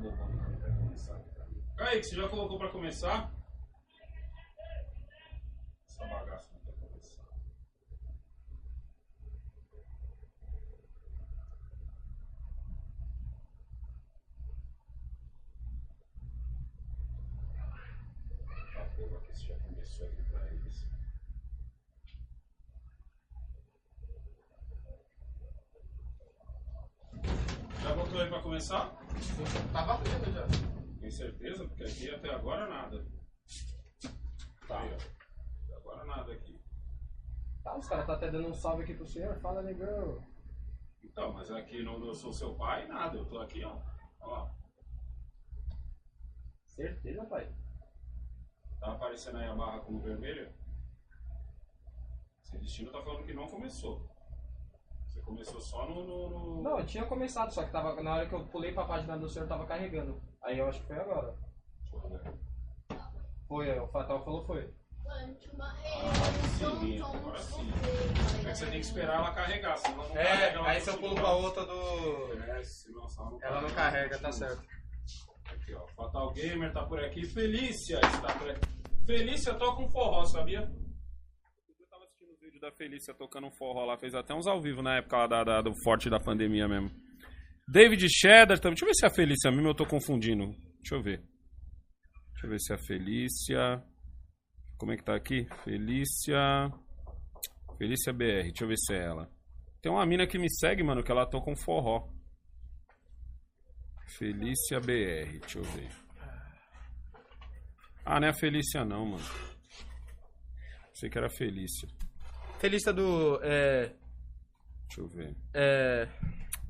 Bobão vai começar. Kaique, você já colocou pra começar? Essa bagaça não quer começar. Tá fogo aqui, se já começou aqui pra eles. Já botou aí pra começar? Tá batendo já. Tem certeza? Porque aqui até agora nada. Tá. Aí, ó. Até agora nada aqui. Tá, até dando um salve aqui pro senhor. Fala, negão. Então, mas aqui no Eu Sou Seu Pai, nada. Eu tô aqui, ó. Ó. Certeza, pai? Tá aparecendo aí a barra como vermelha? Esse destino tá falando que não começou. Você começou só no. no, no- Não, eu tinha começado, só que tava, na hora que eu pulei pra página do senhor tava carregando. Aí eu acho que foi agora. Eu ver. Foi, o Fatal falou foi. Sim. É que você tem que esperar ela carregar, senão não É, carrega. ela aí se eu pulo pra outra do. É, senão ela não Ela não carrega, tá certo. Aqui, ó. Fatal Gamer tá por aqui. Felícia está por aqui. Felícia toca um forró, sabia? Eu tava assistindo o vídeo da Felícia tocando um forró lá. Fez até uns ao vivo na época lá da, da- do forte da pandemia mesmo. David Cheddar também. Deixa eu ver se é a Felícia mesmo eu tô confundindo. Deixa eu ver. Deixa eu ver se é a Felícia. Como é que tá aqui? Felícia. Felícia BR. Deixa eu ver se é ela. Tem uma mina que me segue, mano, que ela toca um forró. Felícia BR, deixa eu ver. Ah, não é a Felícia não, mano. Pensei que era Felícia. Felícia do. É. Deixa eu ver. É.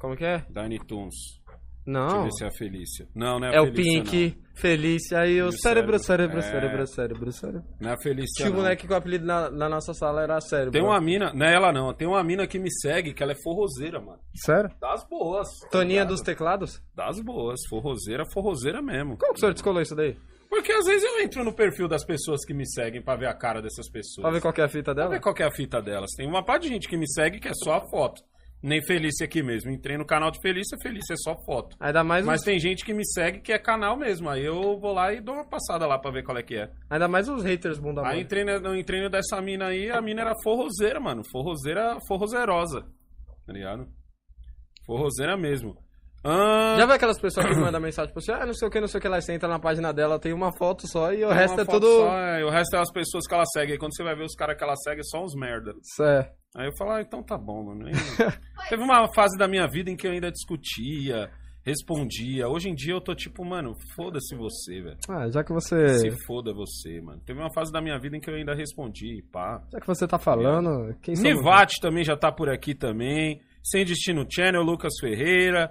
Como que é? Dine Tunes. Deixa eu Não. ver se é a Felícia. Não, não é a É o Felícia, Pink, Felícia e o o cérebro, cérebro. cérebro, É. cérebro, cérebro, não. Não é a Felícia Tinha um não. moleque com o apelido na, na nossa sala era cérebro. Tem uma mina, não é ela não, tem uma mina que me segue que ela é forrozeira, mano. Sério? Das boas. tá Toninha ligado? dos teclados? Das boas, forrozeira, forrozeira mesmo. Como que o senhor descolou isso daí? Porque às vezes eu entro no perfil das pessoas que me seguem pra ver a cara dessas pessoas. Pra ver qual que é a fita Pra dela? ver qual que é a fita delas. Tem uma parte de gente que me segue que é só a foto. Nem Felícia aqui mesmo. Entrei no canal de Felícia, Felícia é só foto. Ainda mais, Mas tem gente que me segue que é canal mesmo. Aí eu vou lá e dou uma passada lá pra ver qual é que é. ainda mais os haters bunda Aí entrei, no entrei dessa mina aí, a mina era forrozeira, mano. Forrozeira, forrozerosa. Tá ligado? Forrozeira mesmo. Ah, Já viu aquelas pessoas que mandam mensagem pra você? Ah, não sei o que, não sei o que lá. Você entra na página dela, tem uma foto só e o tem resto é tudo. só, é, o resto é as pessoas que ela segue. Aí quando você vai ver os caras que ela segue, é só uns merda. É. Aí eu falo, ah, então tá bom, mano. Teve uma fase da minha vida em que eu ainda discutia, respondia. Hoje em dia eu tô tipo, mano, foda-se você, velho. Ah, já que você. Se foda você, mano. Teve uma fase da minha vida em que eu ainda respondi, pá. Já que você tá falando, quem somos Nivate também já tá por aqui também. Sem Destino Channel, Lucas Ferreira.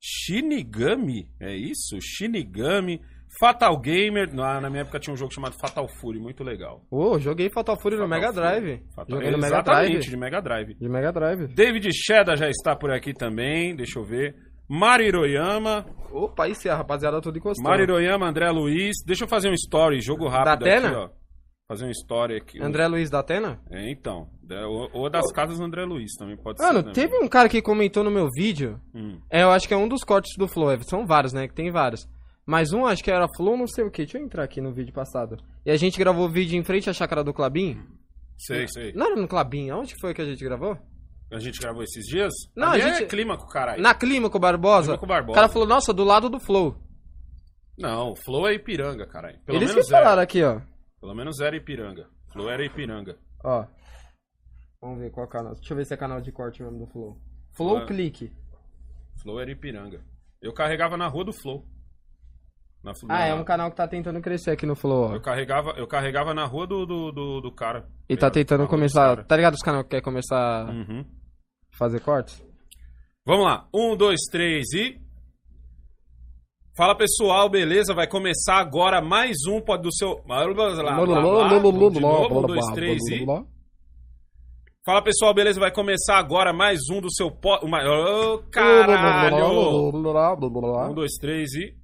Shinigami, é isso? Shinigami. Fatal Gamer. Na, na minha época tinha um jogo chamado Fatal Fury, muito legal. Ô, joguei Fatal Fury no Fatal Mega Fury. Drive. Fatal... Joguei no Mega Exatamente, Drive. de Mega Drive. De Mega Drive. David Sheda já está por aqui também, deixa eu ver. Mari Hiroyama, Opa, aí sim, a rapaziada tudo encostando. Mari Hiroyama, André Luiz. Deixa eu fazer um story, jogo rápido Da Atena? aqui, ó. Fazer um story aqui. André Luiz da Atena? É, então. Ou, ou das casas do André Luiz também pode ser. Mano, teve um cara que comentou no meu vídeo. Hum. É, eu acho que é um dos cortes do Flow. é, São vários, né? Que tem vários. Mas um acho que era Flow, não sei o que. Deixa eu entrar aqui no vídeo passado. E a gente gravou o vídeo em frente à chácara do Clabin. Sei, sei. Não era no Clabin, aonde que foi que a gente gravou? A gente gravou esses dias? Não, a gente- é clima com o caralho. Na Clímaco Barbosa. Clímaco Barbosa. O cara falou, nossa, do lado do Flow. Não, o Flow é Ipiranga, caralho. Pelo Eles que menos era. falaram aqui, ó. Pelo menos era Ipiranga. Flow era Ipiranga. Ó. Vamos ver qual canal. Deixa eu ver se é canal de corte mesmo do Flow. Flow Ah. Clique. Flow era Ipiranga. Eu carregava na rua do Flow. Na, Ah, na- é um canal que tá tentando crescer aqui no Flow. Eu carregava, eu carregava na rua do, do, do, do cara. E tá tentando começar. Tá ligado os canal que quer começar Uhum. a fazer cortes? Vamos lá. Um, dois, três e. Fala pessoal, beleza? Vai começar agora mais um do seu. Um, dois, três e. Fala pessoal, beleza? Vai começar agora mais um do seu. Po... Uma... Ô, caralho! Um, dois, três e.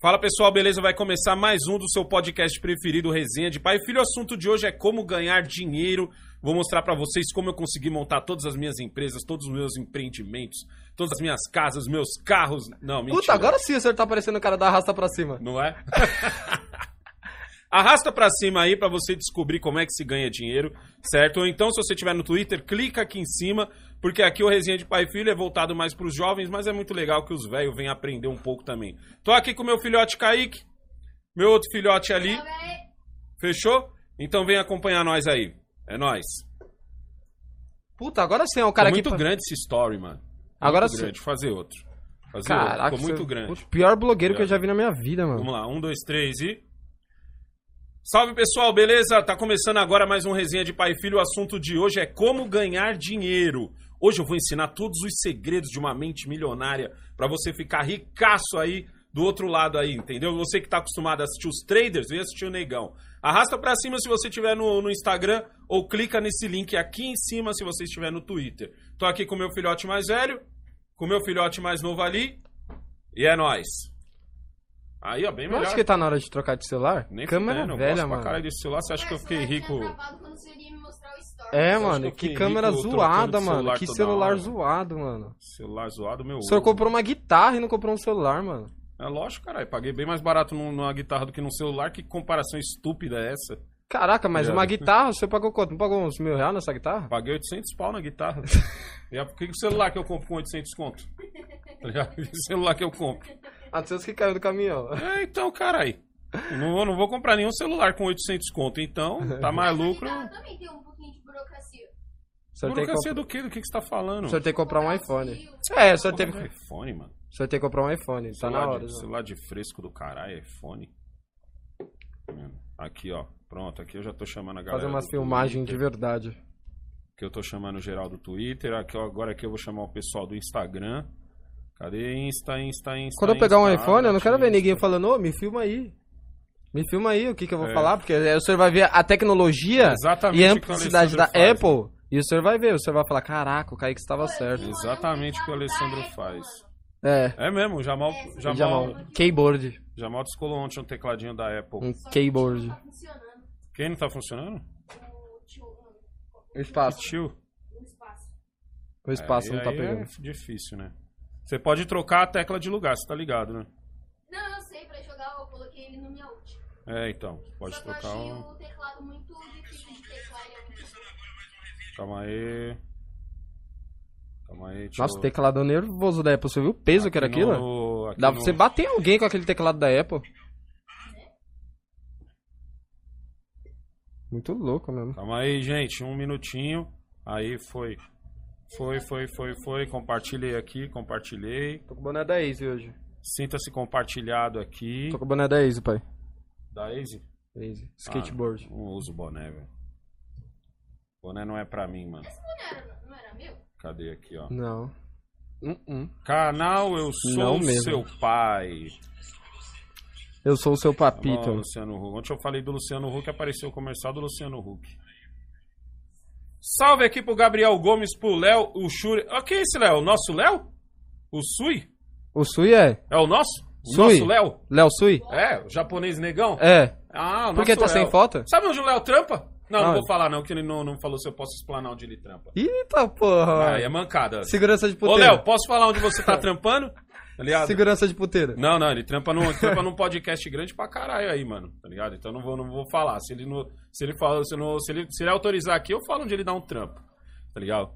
Fala pessoal, beleza? Vai começar mais um do seu podcast preferido, Resenha de Pai e Filho. O assunto de hoje é como ganhar dinheiro. Vou mostrar pra vocês como eu consegui montar todas as minhas empresas, todos os meus empreendimentos, todas as minhas casas, meus carros. Não, mentira. Puta, agora sim o senhor tá parecendo o cara da arrasta pra cima. Não é? Arrasta pra cima aí pra você descobrir como é que se ganha dinheiro, certo? Ou então, se você estiver no Twitter, clica aqui em cima, porque aqui o Resenha de Pai e Filho é voltado mais pros jovens, mas é muito legal que os velhos venham aprender um pouco também. Tô aqui com meu filhote Kaique, meu outro filhote ali. Fechou? Então vem acompanhar nós aí. É nós. Puta, agora sim é o cara Ficou aqui. muito grande esse story, mano. Agora muito sim. grande. Fazer outro. Fazer Caraca, outro. Ficou muito você- grande. O pior blogueiro que eu já vi na minha vida, mano. Vamos lá, um, dois, três e. Salve pessoal, beleza? Tá começando agora mais um resenha de pai e filho. O assunto de hoje é como ganhar dinheiro. Hoje eu vou ensinar todos os segredos de uma mente milionária pra você ficar ricaço aí do outro lado aí, entendeu? Você que tá acostumado a assistir os traders, vem assistir o negão. Arrasta pra cima se você estiver no, no Instagram ou clica nesse link aqui em cima se você estiver no Twitter. Tô aqui com meu filhote mais velho, com meu filhote mais novo ali e é nóis. Aí, ó, bem Eu melhor. acho que tá na hora de trocar de celular. Nem Câmera fudendo, eu velha, gosto pra mano. caralho desse celular. Você acha que eu fiquei rico? É, Você mano, que câmera zoada, mano. Que celular hora? zoado, mano. Celular zoado, meu. O senhor comprou uma guitarra e não comprou um celular, mano. É lógico, caralho. Paguei bem mais barato num- numa guitarra do que num celular. Que comparação estúpida é essa? Caraca, mas uma guitarra, você pagou quanto? Não pagou uns mil reais nessa guitarra? Paguei 800 pau na guitarra. e é por que o celular que eu compro com 800 conto? Tá ligado? Que celular que eu compro? Ah, seus que caiu do caminhão. É, então, caralho. Não, vou- não vou comprar nenhum celular com 800 conto. Então, tá mais lucro. também tem um pouquinho de burocracia. O senhor, tem que, Burocracia comp- do quê? Do que, que você tá falando? o senhor tem que comprar um iPhone. É, o senhor teve... Porra, iPhone, mano. o senhor tem que comprar um iPhone. Tá na Celular hora. de, já. celular de fresco do caralho, iPhone. Aqui, ó. Pronto, aqui eu já tô chamando a galera. Fazer umas filmagens de verdade. Que eu tô chamando o geral do Twitter. Aqui, ó, agora aqui eu vou chamar o pessoal do Instagram. Cadê Insta, Insta, Insta? Quando eu pegar um Insta, iPhone, eu não quero ver ninguém falando, ô, me filma aí. Me filma aí o que, que eu vou É. falar, porque aí o senhor vai ver a tecnologia Exatamente e a amplicidade da faz, Apple. E o senhor vai ver, o senhor vai falar, caraca, o Kaique estava certo. Exatamente o que o Alessandro faz. É, É mesmo, o Jamal, Jamal, Jamal, keyboard. Jamal descolou ontem um tecladinho da Apple. Um keyboard. Tá funcionando Quem não tá funcionando? o tio O espaço. Tio. O espaço Aí- não tá pegando. É difícil, né? Você pode trocar a tecla de lugar, você tá ligado, né? Não, eu sei, pra jogar eu coloquei ele no meu ult. É, então. Pode Só que eu trocar achei um. o teclado muito Calma aí. Calma aí. Nossa, o teclado nervoso da Apple. Você viu o peso que era aqui aquilo? no- aqui Dá pra no- você bater alguém com aquele teclado da Apple. Muito louco mesmo. Calma aí, gente. Um minutinho. Aí foi. Foi, foi, foi, foi. Compartilhei aqui, compartilhei. Tô com o boné da Easy hoje. Sinta-se compartilhado aqui. Tô com o boné da Easy, pai. Da Easy? Easy. Skateboard. Ah, não uso boné, velho. Boné não é pra mim, mano. Não era, não era meu? Cadê aqui, ó? Não. Hum, hum. Canal Eu Sou Não mesmo. Seu Pai. Eu sou o seu Ó, papito. Luciano Huck. Ontem eu falei do Luciano Huck, apareceu o comercial do Luciano Huck. Salve aqui pro Gabriel Gomes, pro Léo, o Shuri. Ó, quem é esse Léo? O nosso Léo? O Sui? O Sui é? É o nosso? O Sui. nosso Léo? Léo Sui? É, o japonês negão? É. Ah, o Por que nosso tá sem Léo. foto? Sabe onde o Léo trampa? Não, não Onde? vou falar não, que ele não, não falou se eu posso explanar onde ele trampa. Eita porra. Ah, é mancada. Segurança de Ô, puteira. Léo, posso falar onde você tá trampando? Tá ligado? Segurança de puteira. Não, não, ele trampa num, trampa num podcast grande pra caralho aí, mano. Tá ligado? Então não vou, não vou falar. Se ele, não, se, ele fala, se, não, se, ele, se ele autorizar aqui, eu falo onde ele dá um trampo. Tá ligado?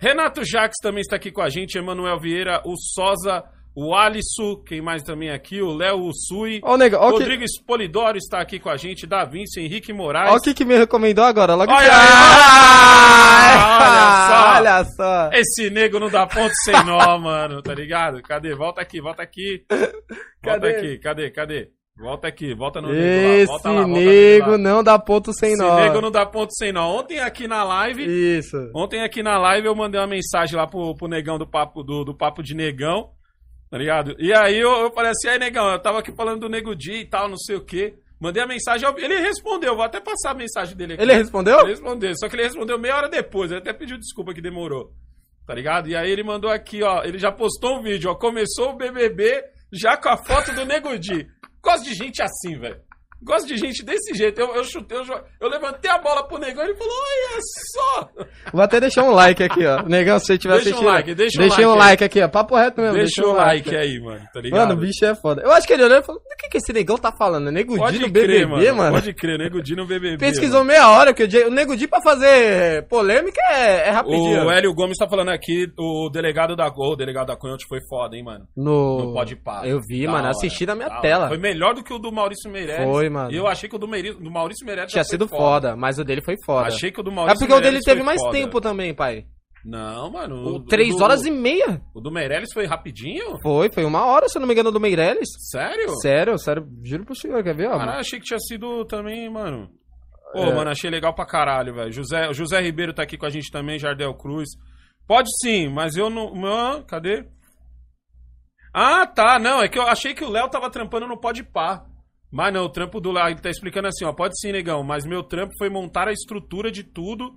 Renato Jaques também está aqui com a gente. Emanuel Vieira, o Sosa, o Alisson, quem mais também aqui? O Léo o Sui. Ó o nega, ó o que, Rodrigo Espolidoro está aqui com a gente. Da Vinci, Henrique Moraes. ó o que que me recomendou agora. Logo Olha aí, Ah, olha Olha só. Esse nego não dá ponto sem nó, mano, tá ligado? Cadê? Volta aqui, volta aqui. Volta Cadê? aqui, cadê, cadê? Volta aqui, volta no Esse volta lá, volta nego lá. não dá ponto sem Esse nó. nego não dá ponto sem nó. Ontem aqui na live, Isso. ontem aqui na live eu mandei uma mensagem lá pro, pro negão do papo, do, do papo de negão, tá ligado? E aí eu, eu falei assim, aí negão, eu tava aqui falando do nego Di e tal, não sei o quê. Mandei a mensagem, ele respondeu, vou até passar a mensagem dele aqui. Ele respondeu? Ele respondeu, só que ele respondeu meia hora depois, ele até pediu desculpa que demorou. Tá ligado? E aí ele mandou aqui, ó, ele já postou um vídeo, ó, começou o BBB já com a foto do Nego Di. gosto de gente assim, velho. Gosto de gente desse jeito. Eu, eu chutei, eu, eu levantei a bola pro negão e ele falou: Olha só! Vou até deixar um like aqui, ó. Negão, se você estiver Deixa um assistindo. like, deixa um deixei like um like aqui, ó. Papo reto mesmo. Deixa o like aí, mano, tá ligado? Mano, o bicho é foda. Eu acho que ele olhou e falou: do que, que esse negão tá falando? Nego Di Pode no crer, BBB, mano. Pode crer, Nego Di no BBB. Pesquisou meia hora, que o, Di- Nego Di pra fazer polêmica é, é rapidinho. O Hélio Gomes tá falando aqui, o delegado da Gol, o delegado da Cunha ontem foi foda, hein, mano. No... No Pode Pá. Eu vi, mano, hora, assisti na minha tela. Foi melhor do que o do Maurício Meirelles. Foi, mano. E eu achei que o do, Meiri- do Maurício Meirelles Tinha sido foda. mas o dele foi foda. Achei que o do É Maurício porque o dele Meirelles teve mais foda. tempo também, pai. Não, mano. O o- Três o do- horas e meia. O do Meirelles foi rapidinho? Foi, foi uma hora, se eu não me engano, do Meirelles. Sério? Sério, sério, juro pro senhor, quer ver, ó? Caralho, achei que tinha sido também, mano. Pô, É. mano, achei legal pra caralho, velho. José, o José Ribeiro tá aqui com a gente também, Jardel Cruz. Pode sim, mas eu não. Não, cadê? Ah, tá. Não, é que eu achei que o Léo tava trampando no Pode Pá. Mas não, o trampo do Léo, ele tá explicando assim, ó. Pode sim, negão, mas meu trampo foi montar a estrutura de tudo.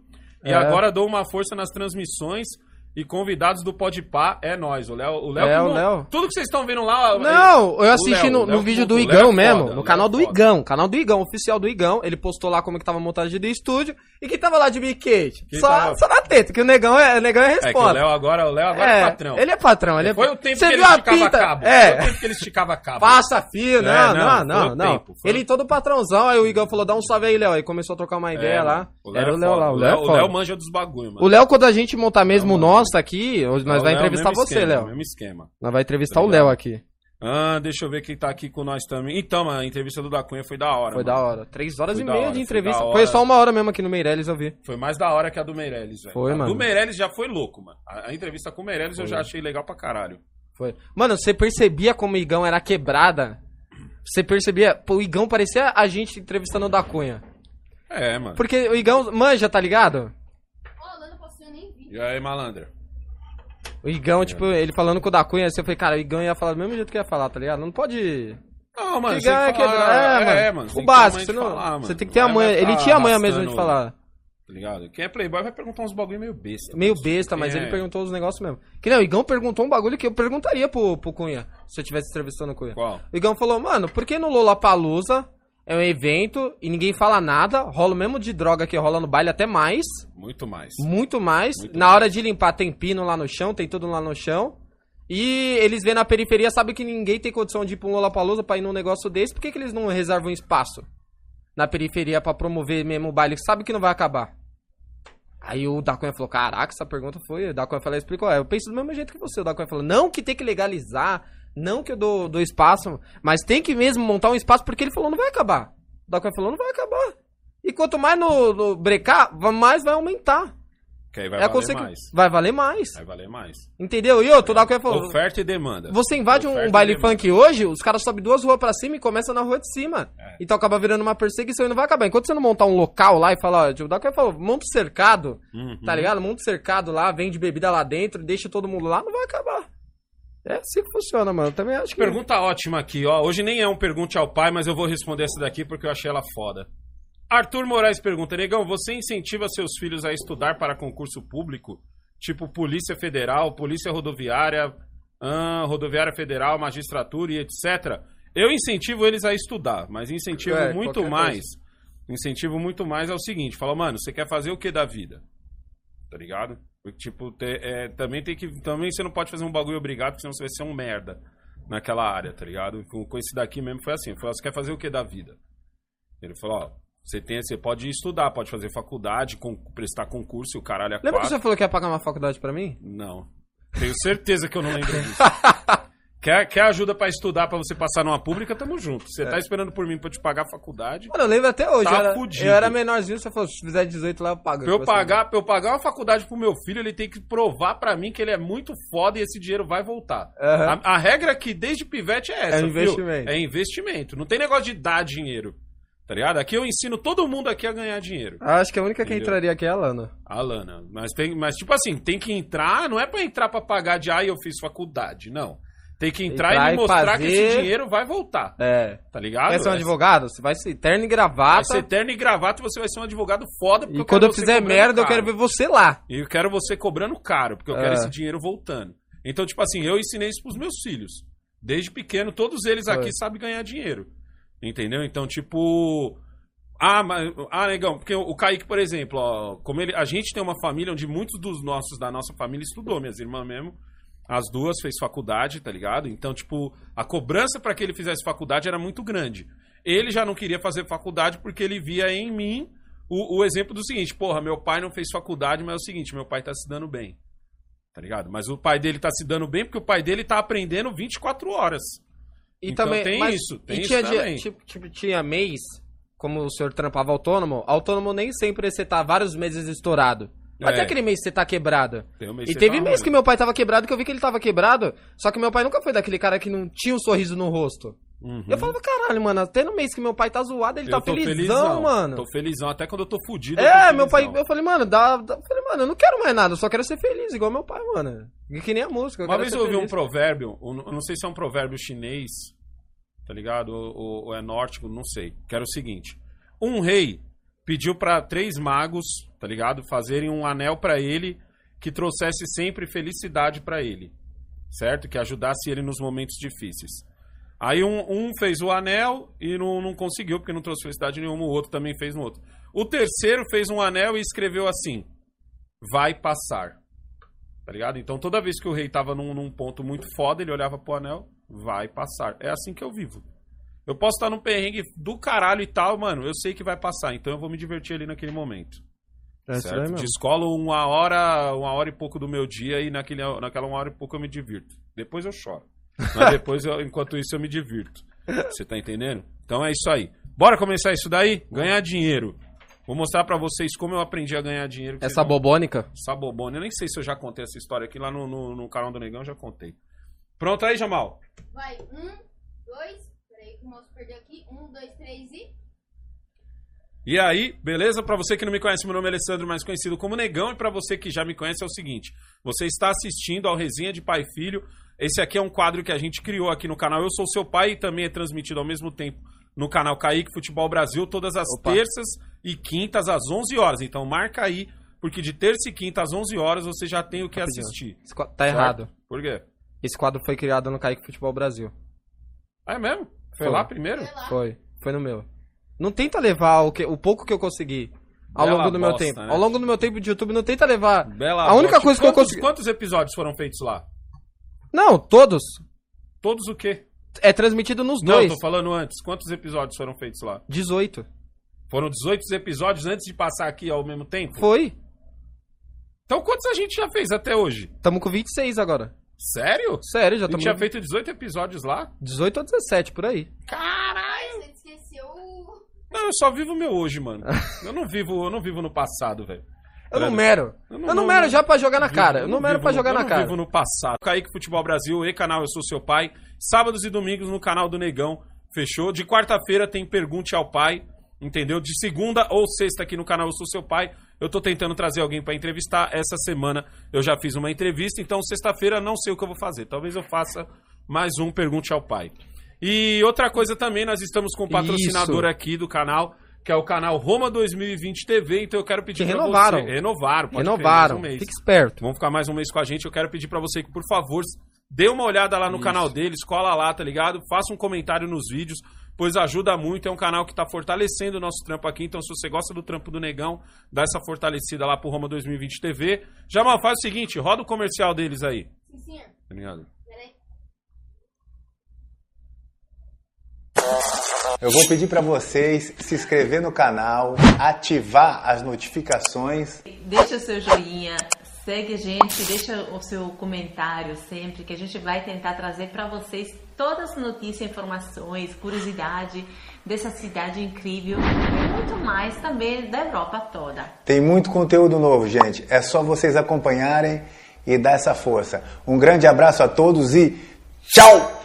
E É. agora dou uma força nas transmissões. E convidados do Pode Pá é nós. O Léo. O Léo, É, o Léo. Tudo que vocês estão vendo lá. Não, eu assisti Léo, no, no vídeo do o Léo Igão é mesmo, foda, no canal do é. Igão, canal do Igão, oficial do Igão. Ele postou lá como que tava a montagem do estúdio e quem tava lá de biquete. Quem Só, tava? só na teta, que o negão é, o negão é É que o resposta. Léo agora, o Léo agora é, patrão. Ele é patrão, ele é Foi o tempo Você que ele esticava pinta? cabo. Foi o É. tempo que ele esticava cabo. Passa fio, não, É, não, não, não, o não. tempo, foi Ele o- todo patrãozão, aí o Igão falou, dá um salve aí, Léo. Aí começou a trocar uma ideia É, lá. O Era Léo o é Léo foda. lá, o O Léo é Léo, o. Léo manja dos bagulho, mano. O Léo, quando a gente montar mesmo o nosso aqui, nós O vai Léo, entrevistar você, Léo. Mesmo esquema. Nós vai entrevistar Tá o? Léo aqui. Ah, deixa eu ver quem tá aqui com nós também. Então, mano, a entrevista do Da Cunha foi da hora. Foi mano. da hora. Três horas Foi e meia hora, de foi entrevista. Foi, hora. só uma hora mesmo aqui no Meirelles, eu vi. Foi mais da hora que a do Meirelles, velho. Foi, a mano. do Meirelles já foi louco, mano. A, a entrevista com o Meirelles eu já achei legal pra caralho. Foi. Mano, você percebia como o Igão era quebrada? Você percebia? Pô, o Igão parecia a gente entrevistando o da Cunha. É, mano. Porque o Igão manja, tá ligado? Ó, lá no passeio eu nem vi. E aí, malandra? O Igão, tipo, ele falando com o da Cunha, assim, eu falei, cara, o Igão ia falar do mesmo jeito que ia falar, tá ligado? Não pode. Não, mano. Igão é quebrar. É, mano. você tem o básico, você não. falar, mano. Você tem que ter a vai manha. Ele tinha a manha mesmo de falar. Tá ligado? Quem é playboy vai perguntar uns bagulho meio besta. Meio mano. besta, mas Quem ele é- perguntou os negócios mesmo. Que não, o Igão perguntou um bagulho que eu perguntaria pro, pro Cunha, se eu tivesse entrevistando o Cunha. Qual? O Igão falou, mano, por que no Lollapalooza é um evento e ninguém fala nada, rola o mesmo de droga que rola no baile, até mais, Muito mais. muito mais. Muito Na hora de limpar tem pino lá no chão, tem tudo lá no chão. E eles vêem na periferia, sabem que ninguém tem condição de ir pra um Lollapalooza pra ir num negócio desse, por que, que eles não reservam espaço na periferia pra promover mesmo o baile, que sabe que não vai acabar? Aí o Daconha falou, caraca, essa pergunta foi... O Daconha falou, explicou, é, eu penso do mesmo jeito que você. O Daconha falou, não que tem que legalizar, não que eu dou, dou espaço, mas tem que mesmo montar um espaço, porque ele falou, não vai acabar. O Daconha falou, não vai acabar. E quanto mais no, no brecar, mais vai aumentar. Que aí vai é valer consequ- mais. Vai valer mais. Vai valer mais. Entendeu? E outro, o Daconha falou, Oferta e demanda. você invade um, Oferta baile funk hoje, os caras sobem duas ruas pra cima e começam na rua de cima. É. Então acaba virando uma perseguição e não vai acabar. Enquanto você não montar um local lá e falar, ó, o Daconha falou, monta cercado, Uhum. Tá ligado? Monta cercado lá, vende bebida lá dentro, deixa todo mundo lá, não vai acabar. É assim que funciona, mano. Eu também acho que. Pergunta ótima aqui, ó. Hoje nem é um pergunte ao pai, mas eu vou responder essa daqui porque eu achei ela foda. Arthur Moraes pergunta: Negão, você incentiva seus filhos a estudar para concurso público? Tipo Polícia Federal, Polícia Rodoviária, ahn, Rodoviária Federal, Magistratura e etc. Eu incentivo eles a estudar, mas incentivo É, muito mais. Incentivo muito mais é o seguinte: fala, mano, você quer fazer o que da vida? Tá ligado? Tipo, te- é, também tem que. Também você não pode fazer um bagulho obrigado, porque senão você vai ser um merda naquela área, tá ligado? Com, com esse daqui mesmo foi assim. Você quer fazer o que da vida? Ele falou, ó, você tem, você pode estudar, pode fazer faculdade, con- prestar concurso e o caralho é Lembra que quatro. você falou que ia pagar uma faculdade pra mim? Não. Tenho certeza que eu não lembro disso. Quer, quer ajuda pra estudar, pra você passar numa pública, tamo junto. Você tá esperando por mim pra te pagar a faculdade. Mano, eu lembro até hoje. Tá eu, era, fudido. eu era menorzinho, você falou, se fizer 18 lá, eu pago. Pra eu, Tipo assim, pagar, pra eu pagar uma faculdade pro meu filho, ele tem que provar pra mim que ele é muito foda e esse dinheiro vai voltar. Aham. A, a regra aqui, desde pivete, é essa. É investimento. É investimento. Não tem negócio de dar dinheiro. Tá ligado? Aqui eu ensino todo mundo aqui a ganhar dinheiro. Acho que a única que Entendeu? entraria aqui é a Lana. A Lana. Mas, tem, mas, tipo assim, tem que entrar, não é pra entrar pra pagar de, ah, eu fiz faculdade. Não. Tem que entrar, Entrar e mostrar que fazer- esse dinheiro vai voltar. É. Tá ligado? Quer ser um É- advogado? Você vai ser terno e Vai gravata. ser terno e gravata e você vai ser um advogado foda. porque E eu quando eu fizer merda, eu caro. quero ver você lá. E eu quero você cobrando caro, porque eu É. quero esse dinheiro voltando. Então, tipo assim, eu ensinei isso pros meus filhos. Desde pequeno, todos eles aqui Foi. sabem ganhar dinheiro. Entendeu? Então, tipo. Ah, mas. Ah, negão, porque o o Kaique, por exemplo, ó, como ele. A gente tem uma família onde muitos dos nossos, da nossa família, estudou, minhas irmãs mesmo. As duas fez faculdade, tá ligado? Então, tipo, a cobrança pra que ele fizesse faculdade era muito grande. Ele já não queria fazer faculdade porque ele via em mim o, o exemplo do seguinte: porra, meu pai não fez faculdade, mas é o seguinte, meu pai tá se dando bem. Tá ligado? Mas o pai dele tá se dando bem porque o pai dele tá aprendendo 24 horas. E Então também, tem mas- isso, tem isso tinha dia- também. tipo, tipo, tinha mês, como o senhor trampava autônomo, autônomo nem sempre você tá vários meses estourado. Mas É. tem aquele mês que você tá quebrado. Tem um E teve tá mês que meu pai tava quebrado, que eu vi que ele tava quebrado, só que meu pai nunca foi daquele cara que não tinha um sorriso no rosto. Uhum. Eu falava, caralho, mano, até no mês que meu pai tá zoado, ele Eu tá tô felizão, mano. Tô felizão, até quando eu tô fudido. É, tô meu pai, felizão. eu falei, mano, dá, dá- eu falei, mano, eu não quero mais nada, eu só quero ser feliz, igual meu pai, mano. E Que nem a música. Uma vez eu ouvi um feliz. provérbio, um- eu não sei se é um provérbio chinês, tá ligado? Ou, ou- ou é nórdico, não sei. Que era o seguinte: um rei pediu pra três magos, tá ligado? Fazerem um anel pra ele que trouxesse sempre felicidade pra ele, certo? Que ajudasse ele nos momentos difíceis. Aí um, um fez o anel e não, não conseguiu, porque não trouxe felicidade nenhuma, o outro também fez no outro. O terceiro fez um anel e escreveu assim: Vai passar. Tá ligado? Então toda vez que o rei tava num, num ponto muito foda, ele olhava pro anel, vai passar. É assim que eu vivo. Eu posso estar num perrengue do caralho e tal, mano, eu sei que vai passar, então eu vou me divertir ali naquele momento. É isso aí certo? mesmo. Descolo uma hora, uma hora e pouco do meu dia e naquele, naquela uma hora e pouco eu me divirto. Depois eu choro. Mas depois, eu- enquanto isso, eu me divirto. Você tá entendendo? Então é isso aí. Bora começar isso daí? Ganhar dinheiro. Vou mostrar pra vocês como eu aprendi a ganhar dinheiro. Essa vão- bobônica. Sabobone. Eu nem sei se eu já contei essa história aqui lá no, no, no canal do Negão, eu já contei. Pronto aí, Jamal? Vai, um, dois. Peraí que o moço perdeu aqui. Um, dois, três e. E aí, beleza? Pra você que não me conhece, meu nome é Alessandro, mais conhecido como Negão, e pra você que já me conhece é o seguinte: você está assistindo ao Resenha de Pai e Filho. Esse aqui é um quadro que a gente criou aqui no canal. Eu sou seu pai e também é transmitido ao mesmo tempo no canal Kaique Futebol Brasil, todas as Opa. terças e quintas às 11 horas. Então marca aí, porque de terça e quinta às 11 horas você já tem o que Rapidinho. assistir. Esse quadro tá certo? errado. Por quê? Esse quadro foi criado no Kaique Futebol Brasil. Ah, é mesmo? Foi, Foi. lá primeiro? Foi. Foi no meu. Não tenta levar o, que, o pouco que eu consegui ao Bela longo do meu bosta, tempo. né? Ao longo do meu tempo de YouTube, não tenta levar. Bela A única bosta. coisa que eu Quantos- consegui- Quantos episódios foram feitos lá? Não, todos. Todos o quê? É transmitido nos Não, dois. tô falando antes. Quantos episódios foram feitos lá? 18. Foram 18 episódios antes de passar aqui ao mesmo tempo? Foi. Então quantos a gente já fez até hoje? Tamo com 26 agora. Sério? Sério, já A gente estamos. tinha feito 18 episódios lá? 18 ou 17, por aí. Caralho! Não, eu só vivo o meu hoje, mano. Eu não vivo, eu não vivo no passado, velho. Eu não mero. eu Eu não- não, não- mero já pra jogar na cara. Eu não mero pra jogar eu na não cara. vivo no passado. Kaique Futebol Brasil e canal Eu Sou Seu Pai. Sábados e domingos no canal do Negão. Fechou? De quarta-feira tem Pergunte ao Pai. Entendeu? De segunda ou sexta aqui no canal Eu Sou Seu Pai. Eu tô tentando trazer alguém pra entrevistar. Essa semana eu já fiz uma entrevista. Então, sexta-feira não sei o que eu vou fazer. Talvez eu faça mais um Pergunte ao Pai. E outra coisa também, nós estamos com um patrocinador Isso. aqui do canal, que é o canal Roma 2020 TV. Então eu quero pedir Que pra renovaram. você. Renovaram. pode Renovaram. mais um mês. Fique esperto. Vão ficar mais um mês com a gente. Eu quero pedir pra você que, por favor, dê uma olhada lá no Isso. canal deles, cola lá, tá ligado? Faça um comentário nos vídeos, pois ajuda muito. É um canal que tá fortalecendo o nosso trampo aqui. Então, se você gosta do trampo do Negão, dá essa fortalecida lá pro Roma 2020 TV. Jamal, faz o seguinte, roda o comercial deles aí. Sim, senhor. Tá ligado? Peraí. Eu vou pedir para vocês se inscrever no canal, ativar as notificações Deixa o seu joinha, segue a gente, deixa o seu comentário sempre, que a gente vai tentar trazer para vocês todas as notícias, informações, curiosidade dessa cidade incrível e muito mais também da Europa toda. Tem muito conteúdo novo, gente. É só vocês acompanharem e dar essa força. Um grande abraço a todos e tchau!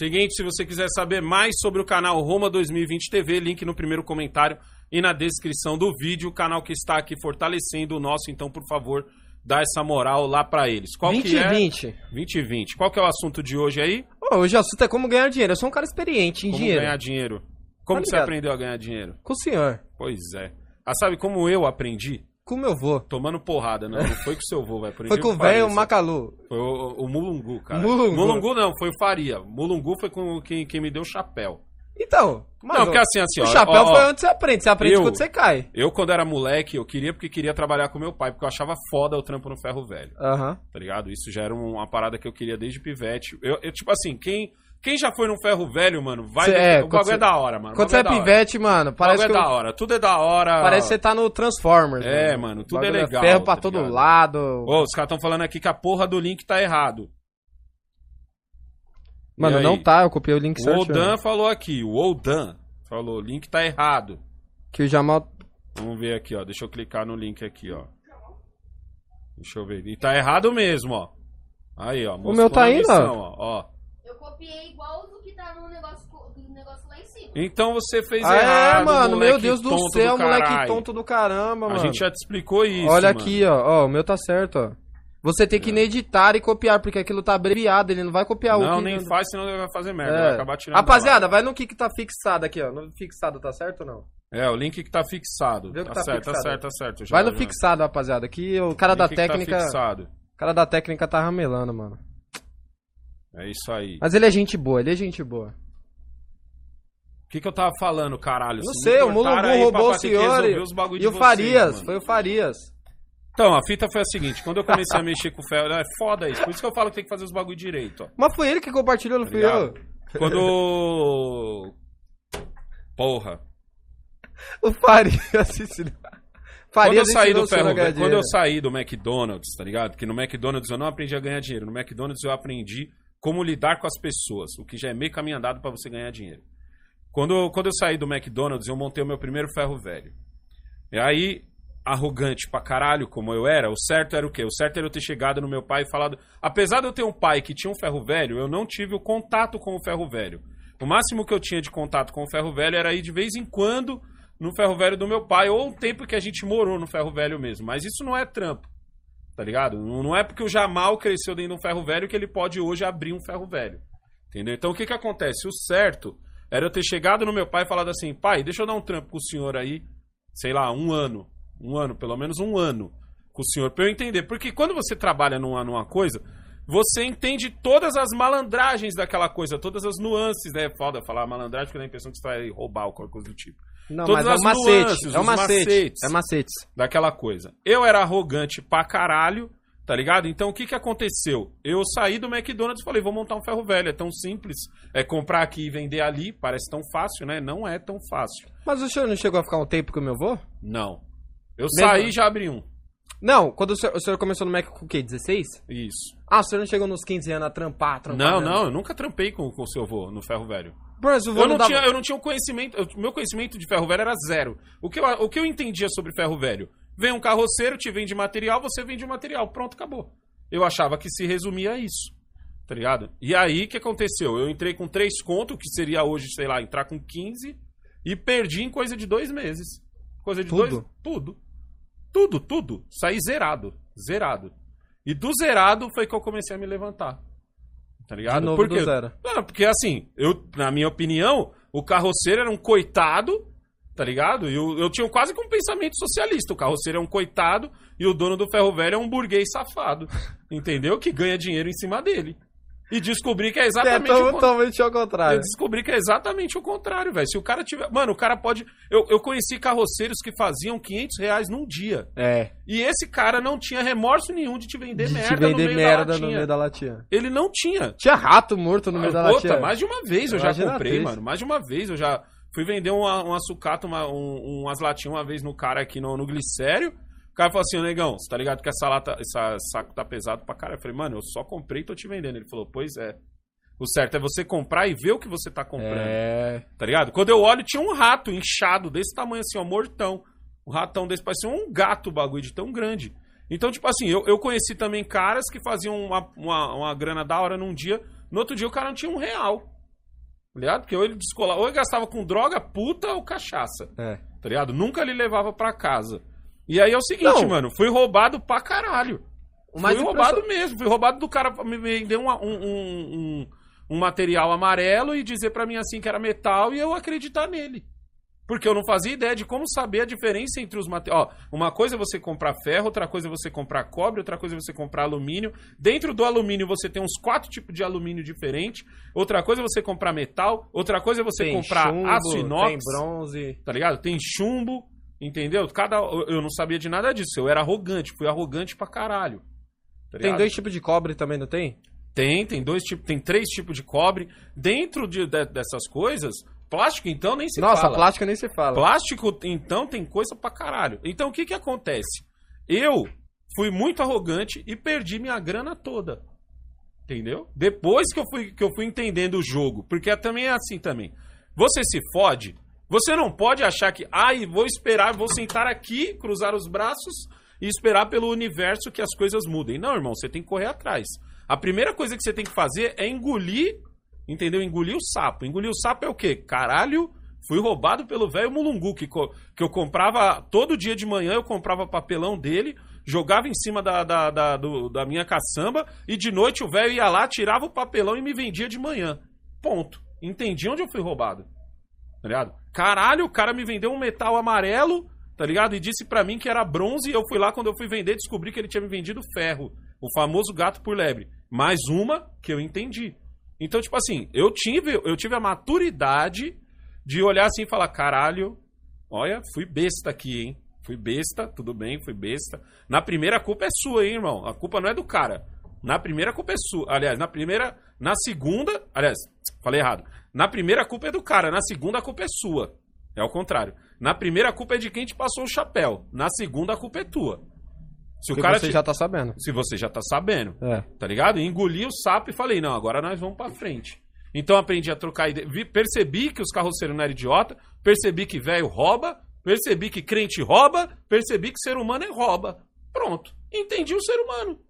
Seguinte, se você quiser saber mais sobre o canal Roma 2020 TV, link no primeiro comentário e na descrição do vídeo. O canal que está aqui fortalecendo o nosso, então, por favor, dá essa moral lá pra eles. Qual 20 que é? 20. 20 e 20. Qual que é o assunto de hoje aí? Ô, hoje o assunto é como ganhar dinheiro. Eu sou um cara experiente em Como dinheiro. ganhar dinheiro. Como Tá você aprendeu a ganhar dinheiro? Com o senhor. Pois é. Ah, sabe como eu aprendi? Com o meu vô. Tomando porrada, não. Não foi com o seu vô, vai. Foi com o velho. Macalu. Foi o, o Mulungu, cara. Mulungu. não, foi o Faria. Mulungu foi com quem, quem me deu o chapéu. Então, mano, não, porque assim, assim, o ó. chapéu ó, ó, foi onde você aprende. Você aprende eu- quando você cai. Eu, quando era moleque, eu queria porque queria trabalhar com meu pai, porque eu achava foda o trampo no ferro velho, Aham. tá ligado? Isso já era um- uma parada que eu queria desde pivete. Eu, eu, tipo assim, quem, quem já foi num ferro velho, mano, vai Cê- é, o bagulho cê- é da hora, mano. o Quando você é bagulho hora. pivete, mano, O parece bagulho que é da hora. Tudo é da hora. parece que você tá no Transformers. É, mano, tudo é Bagulho legal, Ferro pra tá todo ligado? lado. Ô, os caras estão falando aqui que a porra do link tá errado. Mano, aí? não tá, eu copiei o link O certo. Odan falou aqui, o Odan falou, o link tá errado. Que o Jamal. Vamos ver aqui, ó. Deixa eu clicar no link aqui, ó. Deixa eu ver. E tá errado mesmo, ó. Aí, ó. mostrou meu tá missão, ó. ó. Eu copiei igual do que tá no negócio, do negócio lá em cima. Então você fez Ah, errado, é, mano, meu moleque Deus do céu, moleque caralho. tonto do caramba, A mano. gente já te explicou isso, Olha mano. aqui, ó. Ó, o meu tá certo, ó. Você tem que editar e copiar, porque aquilo tá abreviado, ele não vai copiar o Não, que... nem faz, senão ele vai fazer merda. É. Vai acabar tirando Rapaziada, da vai no que que tá fixado aqui, ó. No fixado tá certo ou não? É, o link que tá fixado. O que tá, tá certo, fixado. tá certo, tá certo. Vai no fixado, rapaziada. Aqui o cara link da que tá técnica... fixado. o cara da técnica tá ramelando, mano. É isso aí. Mas ele é gente boa, ele é gente boa. O que, que eu tava falando, caralho? Não Vocês sei, o Mulungu roubou o que senhor e, e o Farias. Foi o Farias. Então, a fita foi a seguinte, quando eu comecei a mexer com o ferro, é foda isso. Por isso que eu falo que tem que fazer os bagulho direito, ó. Mas foi ele que compartilhou, não Tá fui eu. Quando. Porra. O Farias ensinou. Quando eu saí do ferro quando eu saí do McDonald's, tá ligado? Que no McDonald's eu não aprendi a ganhar dinheiro. No McDonald's eu aprendi como lidar com as pessoas, o que já é meio caminho andado pra você ganhar dinheiro. Quando, quando eu saí do McDonald's, eu montei o meu primeiro ferro velho. E aí, arrogante pra caralho como eu era, o certo era o quê? O certo era eu ter chegado no meu pai e falado. Apesar de eu ter um pai que tinha um ferro velho, eu não tive o contato com o ferro velho. O máximo que eu tinha de contato com o ferro velho era ir de vez em quando no ferro velho do meu pai, ou um tempo que a gente morou no ferro velho mesmo. Mas isso não é trampo. Tá ligado? Não não é porque o Jamal cresceu dentro de um ferro velho que ele pode hoje abrir um ferro velho. Entendeu? Então o que que acontece? O certo era eu ter chegado no meu pai e falado assim: pai, deixa eu dar um trampo com o senhor aí, sei lá, um ano. Um ano, pelo menos um ano com o senhor, pra eu entender. Porque quando você trabalha numa, numa coisa, você entende todas as malandragens daquela coisa, todas as nuances, né? Foda falar malandragem porque dá a impressão que você vai roubar ou qualquer coisa do tipo. Não, todas mas é um macete. nuances, É um macete. macetes. É macetes. daquela coisa. Eu era arrogante pra caralho, tá ligado? Então o que que aconteceu? Eu saí do McDonald's e falei, vou montar um ferro velho. É tão simples. É comprar aqui e vender ali. Parece tão fácil, né? Não é tão fácil. Mas o senhor não chegou a ficar um tempo com o meu avô? Não. Eu Mesmo- saí e já abri um. Não, quando o senhor, o senhor começou no Mac com o quê? 16? Isso. Ah, o senhor não chegou nos 15 anos a trampar, trampar Não, mesmo? não, eu nunca trampei com com o seu avô no ferro velho. Mas o vô Eu não, dava- tinha, eu não tinha um conhecimento. eu- meu conhecimento de ferro velho era zero. O que, eu, o que eu entendia sobre ferro velho? Vem um carroceiro, te vende material, você vende o material. Pronto, acabou. Eu achava que se resumia a isso. Tá ligado? E aí, o que aconteceu? Eu entrei com três contos, que seria hoje, sei lá, entrar com 15, e perdi em coisa de dois meses. Coisa de Tudo? dois. Tudo. Tudo, tudo. Saí zerado. Zerado. E do zerado foi que eu comecei a me levantar. Tá ligado? De novo Por do zero. Não, porque assim, eu, na minha opinião, o carroceiro era um coitado, tá ligado? E eu, eu tinha quase que um pensamento socialista. O carroceiro é um coitado e o dono do ferro velho é um burguês safado. Entendeu? Que ganha dinheiro em cima dele. E descobri que é É exatamente o to- contrário. totalmente ao Eu contrário. descobri que é exatamente o contrário, velho. Se o cara tiver. Mano, o cara pode. Eu, eu conheci carroceiros que faziam 500 reais num dia. É. E esse cara não tinha remorso nenhum de te vender De merda te vender no meio merda da no meio da latinha. Ele não tinha. Tinha rato morto no meio da Puta, latinha. mais de uma vez eu já comprei, três. mano. Mais de uma vez eu já fui vender uma, uma sucata, uma, um, umas latinhas uma vez no cara aqui no, no glicério. O cara falou assim, ô negão, você tá ligado que essa lata, essa saco tá pesado pra caralho? Eu falei, mano, eu só comprei e tô te vendendo. Ele falou, pois é. O certo é você comprar e ver o que você tá comprando. É. Tá ligado? Quando eu olho, tinha um rato inchado desse tamanho assim, ó, mortão. Um ratão desse, parecia um gato o bagulho de tão grande. Então, tipo assim, eu, eu conheci também caras que faziam uma, uma, uma grana da hora num dia, no outro dia o cara não tinha um real. Tá ligado? Porque ou ele descolava, ou ele gastava com droga, puta ou cachaça. É. Tá ligado? Nunca ele levava pra casa. E aí é o seguinte, Não. mano, fui roubado pra caralho. O mais fui roubado mesmo. Fui roubado do cara me vender um, um, um, um material amarelo e dizer pra mim assim que era metal e eu acreditar nele. Porque eu não fazia ideia de como saber a diferença entre os materiais. Ó, uma coisa é você comprar ferro, outra coisa é você comprar cobre, outra coisa é você comprar alumínio. Dentro do alumínio você tem uns quatro tipos de alumínio diferentes. Outra coisa é você comprar metal, outra coisa é você Tem comprar chumbo, aço inox, tem bronze. tá ligado? Tem chumbo, entendeu? Cada eu não sabia de nada disso. Eu era arrogante, fui arrogante pra caralho. tá Tem dois tipos de cobre também, não tem? Tem, tem dois tipos, tem três tipos de cobre. Dentro de, de- dessas coisas, plástico então nem se Nossa, fala. plástico nem se fala. Plástico, então, tem coisa pra caralho. Então, o que que acontece? Eu fui muito arrogante e perdi minha grana toda. Entendeu? Depois que eu fui, que eu fui entendendo o jogo. Porque também é assim também. Você se fode, você não pode achar que, ai, vou esperar, vou sentar aqui, cruzar os braços e esperar pelo universo que as coisas mudem. Não, irmão, você tem que correr atrás. A primeira coisa que você tem que fazer é engolir, entendeu? Engolir o sapo. Engolir o sapo é o quê? Caralho, fui roubado pelo velho Mulungu, que, que eu comprava todo dia de manhã, eu comprava papelão dele, jogava em cima da, da, da, do- da minha caçamba e de noite o velho ia lá, tirava o papelão e me vendia de manhã. Ponto. Entendi onde eu fui roubado. Tá ligado? Caralho, o cara me vendeu um metal amarelo, tá ligado? E disse pra mim que era bronze e eu fui lá quando eu fui vender, descobri que ele tinha me vendido ferro. O famoso gato por lebre. Mais uma que eu entendi. Então, tipo assim, eu tive, eu tive a maturidade de olhar assim e falar, caralho, olha, fui besta aqui, hein? Fui besta, tudo bem, fui besta. Na primeira a culpa é sua, hein, irmão? A culpa não é do cara. Na primeira a culpa é sua. Aliás, na primeira, na segunda, aliás, falei errado. Na primeira a culpa é do cara, na segunda a culpa é sua. É o contrário. Na primeira a culpa é de quem te passou o chapéu. Na segunda a culpa é tua. Se o Porque cara você te- já tá sabendo. se você já tá sabendo É. tá ligado? Engoli o sapo e falei, não, agora nós vamos pra frente. Então aprendi a trocar ideia. Percebi que os carroceiros não eram idiota, percebi que velho rouba, percebi que crente rouba, percebi que ser humano é rouba. Pronto. Entendi o ser humano.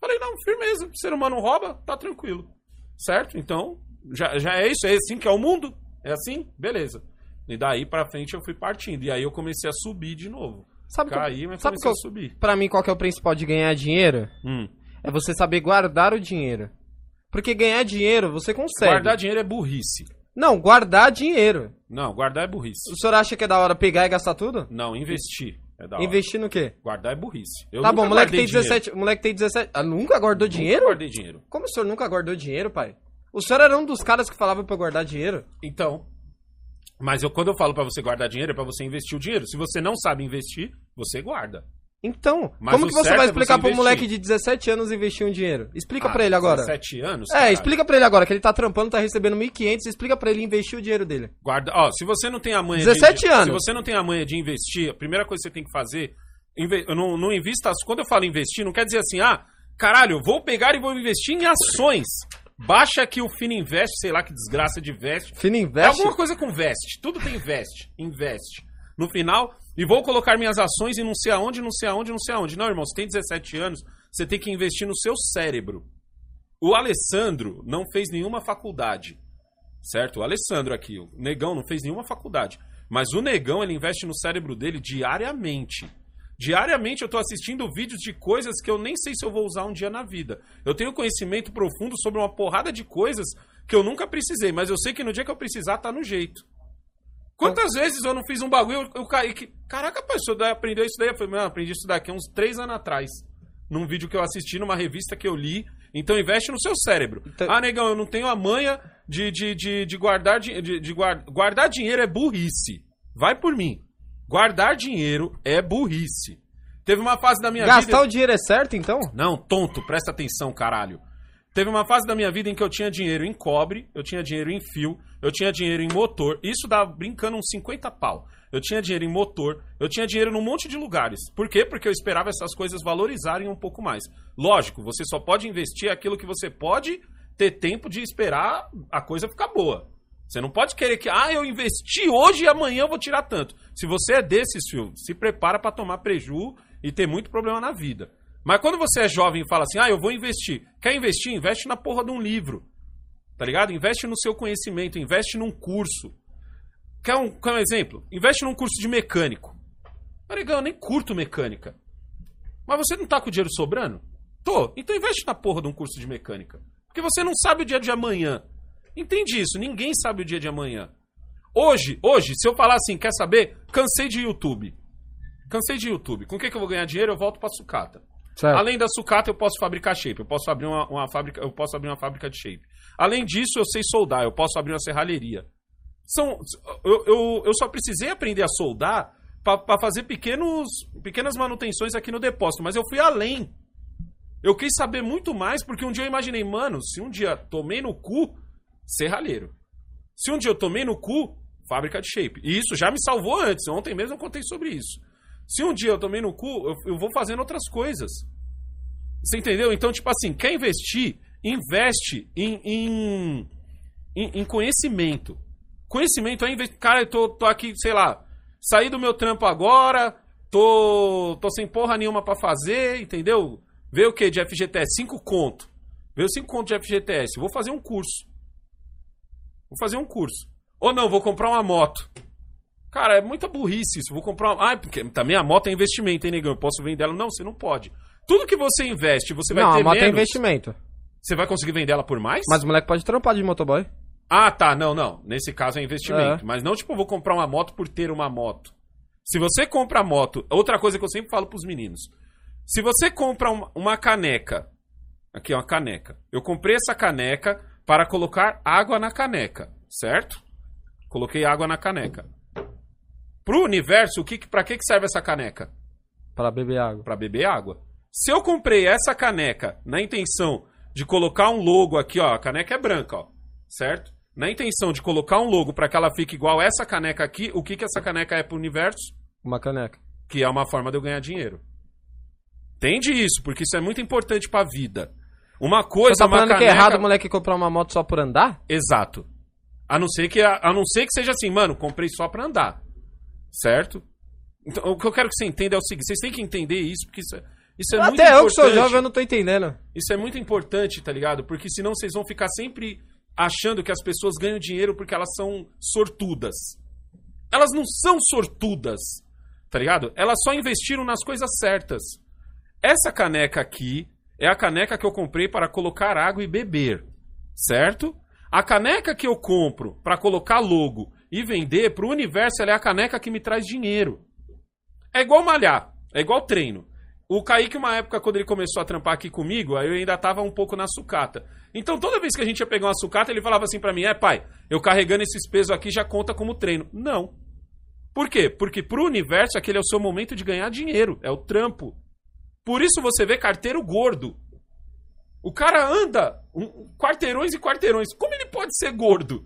Falei, não, firmeza. Ser humano rouba, tá tranquilo. Certo? Então, já, já é isso, é assim que é o mundo? É assim? Beleza. E daí pra frente eu fui partindo. E aí eu comecei a subir de novo. Sabe, Caí, que, mas sabe comecei qual, a subir. pra mim qual que é o principal de ganhar dinheiro? Hum. É você saber guardar o dinheiro. Porque ganhar dinheiro você consegue. Guardar dinheiro é burrice. Não, guardar dinheiro. Não, guardar é burrice. O senhor acha que é da hora pegar e gastar tudo? Não, investir. É da hora. Investir no quê? Guardar é burrice. Eu tá nunca bom, moleque tem 17. O moleque tem 17. Ah, nunca guardou dinheiro. dinheiro? Nunca guardei dinheiro. Como o senhor nunca guardou dinheiro, pai? O senhor era um dos caras que falava pra eu guardar dinheiro? Então. Mas eu, quando eu falo pra você guardar dinheiro, é pra você investir o dinheiro. Se você não sabe investir, você guarda. Então, Mas como que você vai é explicar você pro moleque de 17 anos investir um dinheiro? Explica Ah, pra ele agora. 17 anos? É, caralho. explica pra ele agora que ele tá trampando, tá recebendo 1.500, explica pra ele investir o dinheiro dele. Guarda, ó, se você não tem a manha 17 de, anos. Se você não tem a manha de investir, a primeira coisa que você tem que fazer, inve- não, não invista, quando eu falo investir, não quer dizer assim, ah, caralho, vou pegar e vou investir em ações. Baixa aqui o Fino Invest, sei lá que desgraça de veste. Fino É alguma coisa com veste. Tudo tem veste. Investe. No final, e vou colocar minhas ações e não sei aonde, não sei aonde, não sei aonde. Não, irmão, você tem 17 anos, você tem que investir no seu cérebro. O Alessandro não fez nenhuma faculdade. Certo? O Alessandro aqui, o Negão não fez nenhuma faculdade. Mas o Negão, ele investe no cérebro dele diariamente. Diariamente eu tô assistindo vídeos de coisas que eu nem sei se eu vou usar um dia na vida. Eu tenho conhecimento profundo sobre uma porrada de coisas que eu nunca precisei, mas eu sei que no dia que eu precisar tá no jeito. Quantas vezes eu não fiz um bagulho, eu, eu caí que. Caraca, pai, o senhor aprendeu isso daí? Eu falei, mano, aprendi isso daqui uns três anos atrás. Num vídeo que eu assisti, numa revista que eu li. Então investe no seu cérebro. Então- Ah, negão, eu não tenho a manha de, de, de, de guardar de, de guar- guardar dinheiro é burrice. Vai por mim. Guardar dinheiro é burrice. Teve uma fase da minha vida. Gastar o dinheiro é certo, então? Não, tonto, presta atenção, caralho. Teve uma fase da minha vida em que eu tinha dinheiro em cobre, eu tinha dinheiro em fio, eu tinha dinheiro em motor. Isso dá brincando uns 50 pau. Eu tinha dinheiro em motor, eu tinha dinheiro num monte de lugares. Por quê? Porque eu esperava essas coisas valorizarem um pouco mais. Lógico, você só pode investir aquilo que você pode ter tempo de esperar a coisa ficar boa. Você não pode querer que, ah, eu investi hoje e amanhã eu vou tirar tanto. Se você é desses, filho, se prepara pra tomar preju e ter muito problema na vida. Mas quando você é jovem e fala assim, ah, eu vou investir. Quer investir? Investe na porra de um livro. Tá ligado? Investe no seu conhecimento, investe num curso. Quer um, quer um exemplo? Investe num curso de mecânico. Mas, negão, eu nem curto mecânica. Mas você não tá com o dinheiro sobrando? Tô. Então investe na porra de um curso de mecânica. Porque você não sabe o dia de amanhã. Entende isso? Ninguém sabe o dia de amanhã. Hoje, hoje, se eu falar assim, quer saber? Cansei de YouTube. Cansei de YouTube. Com o que, que eu vou ganhar dinheiro? Eu volto pra sucata. Certo. Além da sucata, eu posso fabricar shape. Eu posso abrir uma, uma fábrica, eu posso abrir uma fábrica de shape. Além disso, eu sei soldar. Eu posso abrir uma serralheria. São, eu, eu, eu só precisei aprender a soldar para fazer pequenos, pequenas manutenções aqui no depósito, mas eu fui além. Eu quis saber muito mais porque um dia eu imaginei, mano, se um dia tomei no cu, serralheiro. Se um dia eu tomei no cu, fábrica de shape. E isso já me salvou antes. Ontem mesmo eu contei sobre isso. Se um dia eu tomei no cu, eu, eu vou fazendo outras coisas. Você entendeu? Então, tipo assim, quer investir? Investe em, em, em, em conhecimento. Conhecimento é investir. Cara, eu tô, tô aqui, sei lá, saí do meu trampo agora, tô, tô sem porra nenhuma pra fazer, entendeu? Vê o que de FGTS? 5 conto. Veio 5 conto de FGTS. Vou fazer um curso. Vou fazer um curso. Ou não, vou comprar uma moto. Cara, é muita burrice isso. Vou comprar uma. Ah, porque também a moto é investimento, hein, negão? Eu posso vender ela? Não, você não pode. Tudo que você investe, você vai não, ter a moto é menos. investimento. Você vai conseguir vender ela por mais? Mas o moleque pode trampar de motoboy. Ah, tá. Não, não. Nesse caso é investimento. É. Mas não, tipo, vou comprar uma moto por ter uma moto. Se você compra moto. Outra coisa que eu sempre falo pros meninos. Se você compra uma, uma caneca. Aqui, ó, uma caneca. Eu comprei essa caneca para colocar água na caneca. Certo? Coloquei água na caneca. Pro universo, o que, pra que, serve essa caneca? Pra beber água. Pra beber água. Se eu comprei essa caneca na intenção de colocar um logo aqui, ó, a caneca é branca, ó, certo? Na intenção de colocar um logo para que ela fique igual essa caneca aqui, o que que essa caneca é pro universo? Uma caneca. Que é uma forma de eu ganhar dinheiro. Entende isso, porque isso é muito importante pra vida. Uma coisa, Você tá falando que é caneca... errado o moleque comprar uma moto só por andar? Exato. A não ser que a não ser que seja assim, mano, comprei só pra andar. Certo? Então, o que eu quero que você entenda é o seguinte, vocês têm que entender isso, porque isso é, isso é muito Até eu importante. que sou jovem, eu não tô entendendo. Isso é muito importante, tá ligado? Porque senão vocês vão ficar sempre achando que as pessoas ganham dinheiro porque elas são sortudas. Elas não são sortudas, tá ligado? Elas só investiram nas coisas certas. Essa caneca aqui é a caneca que eu comprei para colocar água e beber, certo? A caneca que eu compro para colocar logo e vender pro universo, ela é a caneca que me traz dinheiro. É igual malhar, é igual treino. O Kaique, uma época, quando ele começou a trampar aqui comigo, aí eu ainda tava um pouco na sucata. Então, toda vez que a gente ia pegar uma sucata, ele falava assim pra mim: é, pai, eu carregando esses pesos aqui já conta como treino. Não. Por quê? Porque pro universo aquele é o seu momento de ganhar dinheiro, é o trampo. Por isso você vê carteiro gordo. O cara anda um- quarteirões e quarteirões. Como ele pode ser gordo?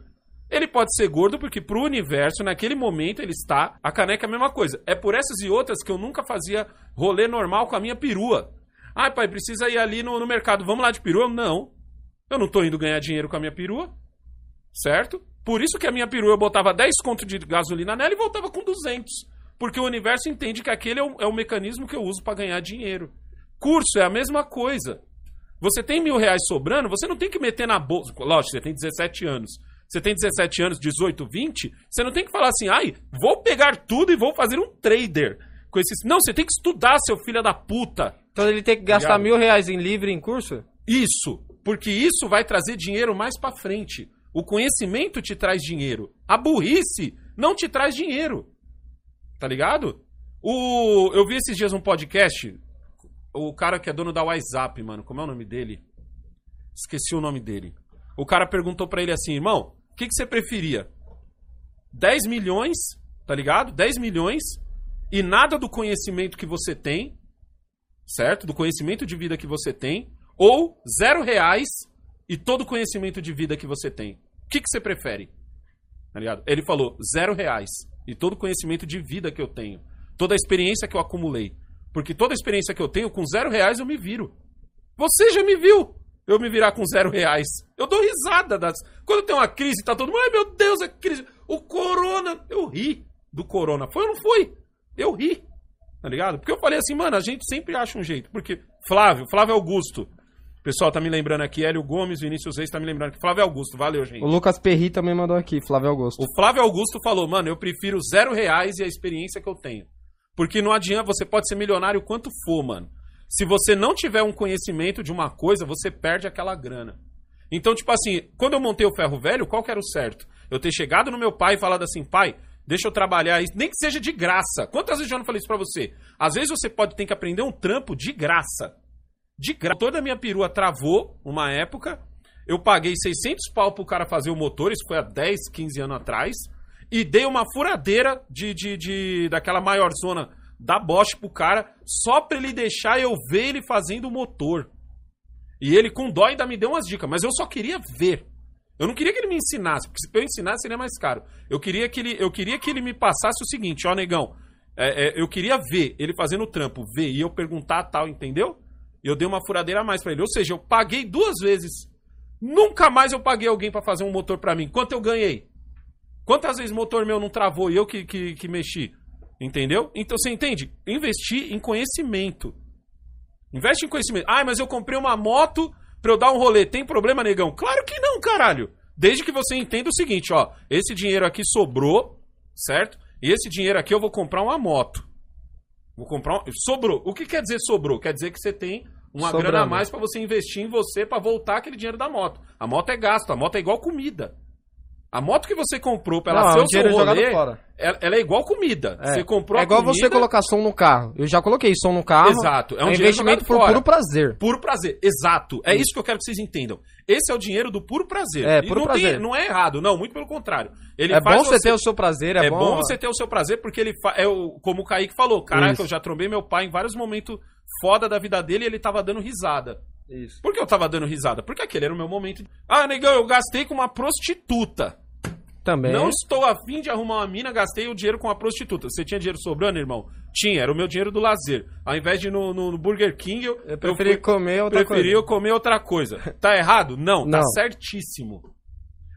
Ele pode ser gordo porque pro universo, naquele momento, ele está. A caneca é a mesma coisa. É por essas e outras que eu nunca fazia rolê normal com a minha perua. Ai, pai, precisa ir ali no, no mercado. Vamos lá de perua? Não. Eu não tô indo ganhar dinheiro com a minha perua. Certo? Por isso que a minha perua eu botava 10 conto de gasolina nela e voltava com 200. Porque o universo entende que aquele é o, é o mecanismo que eu uso para ganhar dinheiro. Curso é a mesma coisa. Você tem mil reais sobrando, você não tem que meter na bolsa. Lógico, você tem 17 anos. Você tem 17 anos, 18, 20, você não tem que falar assim, ai, vou pegar tudo e vou fazer um trader com esses. Não, você tem que estudar, seu filho da puta. Então ele tem que gastar Obrigado. mil reais em livre em curso? Isso, porque isso vai trazer dinheiro mais pra frente. O conhecimento te traz dinheiro. A burrice não te traz dinheiro. Tá ligado? O eu vi esses dias um podcast, o cara que é dono da WhatsApp, mano, como é o nome dele? Esqueci o nome dele. O cara perguntou pra ele assim, irmão, o que, que você preferia? 10 milhões, tá ligado? 10 milhões e nada do conhecimento que você tem, certo? Do conhecimento de vida que você tem, ou zero reais e todo o conhecimento de vida que você tem. O que, que você prefere? Tá ligado? Ele falou zero reais e todo o conhecimento de vida que eu tenho. Toda a experiência que eu acumulei. Porque toda a experiência que eu tenho, com zero reais eu me viro. Você já me viu eu me virar com zero reais. Eu dou risada das. Quando tem uma crise, tá todo mundo. Ai meu Deus, a crise. O corona. Eu ri do corona. Foi ou não foi? Eu ri. Tá ligado? Porque eu falei assim, mano, a gente sempre acha um jeito. Porque Flávio, Flávio Augusto. Pessoal tá me lembrando aqui, Hélio Gomes, Vinícius Reis tá me lembrando aqui. Flávio Augusto, valeu, gente. O Lucas Perri também mandou aqui, Flávio Augusto. O Flávio Augusto falou, mano, eu prefiro zero reais e a experiência que eu tenho. Porque não adianta, você pode ser milionário quanto for, mano. Se você não tiver um conhecimento de uma coisa, você perde aquela grana. Então, tipo assim, quando eu montei o ferro velho, qual que era o certo? Eu ter chegado no meu pai e falado assim, pai, deixa eu trabalhar isso, nem que seja de graça. Quantas vezes eu já não falei isso pra você? Às vezes você pode ter que aprender um trampo de graça. De graça. Toda a minha perua travou uma época. Eu paguei 600 pau pro cara fazer o motor, isso foi há 10, 15 anos atrás. E dei uma furadeira de, de, de daquela maior zona da Bosch pro cara, só pra ele deixar eu ver ele fazendo o motor. E ele, com dó, ainda me deu umas dicas, mas eu só queria ver. Eu não queria que ele me ensinasse, porque se eu ensinasse seria mais caro. Eu queria que ele, eu queria que ele me passasse o seguinte, ó, negão. é, é, eu queria ver ele fazendo o trampo, ver, e eu perguntar tal, entendeu? Eu dei uma furadeira a mais pra ele. Ou seja, eu paguei duas vezes. Nunca mais eu paguei alguém pra fazer um motor pra mim. Quanto eu ganhei? Quantas vezes motor meu não travou e eu que, que, que mexi? Entendeu? Então você entende? Investir em conhecimento. Investe em conhecimento. Ah, mas eu comprei uma moto pra eu dar um rolê. Tem problema, negão? Claro que não, caralho. Desde que você entenda o seguinte, ó. Esse dinheiro aqui sobrou, certo? E esse dinheiro aqui eu vou comprar uma moto. Vou comprar um... Sobrou. O que quer dizer sobrou? Quer dizer que você tem uma Sobrando. grana a mais pra você investir em você pra voltar aquele dinheiro da moto. A moto é gasto, a moto é igual comida. A moto que você comprou pra ela Não, ser é o seu rolê, fora. ela, ela é igual comida. É. Você comprou é igual comida... você colocar som no carro. Eu já coloquei som no carro. Exato, é um é investimento por fora. puro prazer. Puro prazer, exato. É isso que eu quero que vocês entendam. Esse é o dinheiro do puro prazer. É, E puro não prazer. não é errado, não, muito pelo contrário. Ele É bom você ter o seu prazer, é, é bom, você ter o seu prazer, porque ele fa... é o, como o Kaique falou, caraca, Isso. eu já trombei meu pai em vários momentos foda da vida dele e ele tava dando risada. Isso. Por que eu tava dando risada? Porque aquele era o meu momento. Ah, negão, eu gastei com uma prostituta. Também. Não estou afim de arrumar uma mina, gastei o dinheiro com a prostituta. Você tinha dinheiro sobrando, irmão? Tinha, era o meu dinheiro do lazer. Ao invés de ir no, no- no Burger King, eu, Eu preferi fui- comer outra preferi coisa. eu comer outra coisa. Tá errado? Não, tá Não. certíssimo.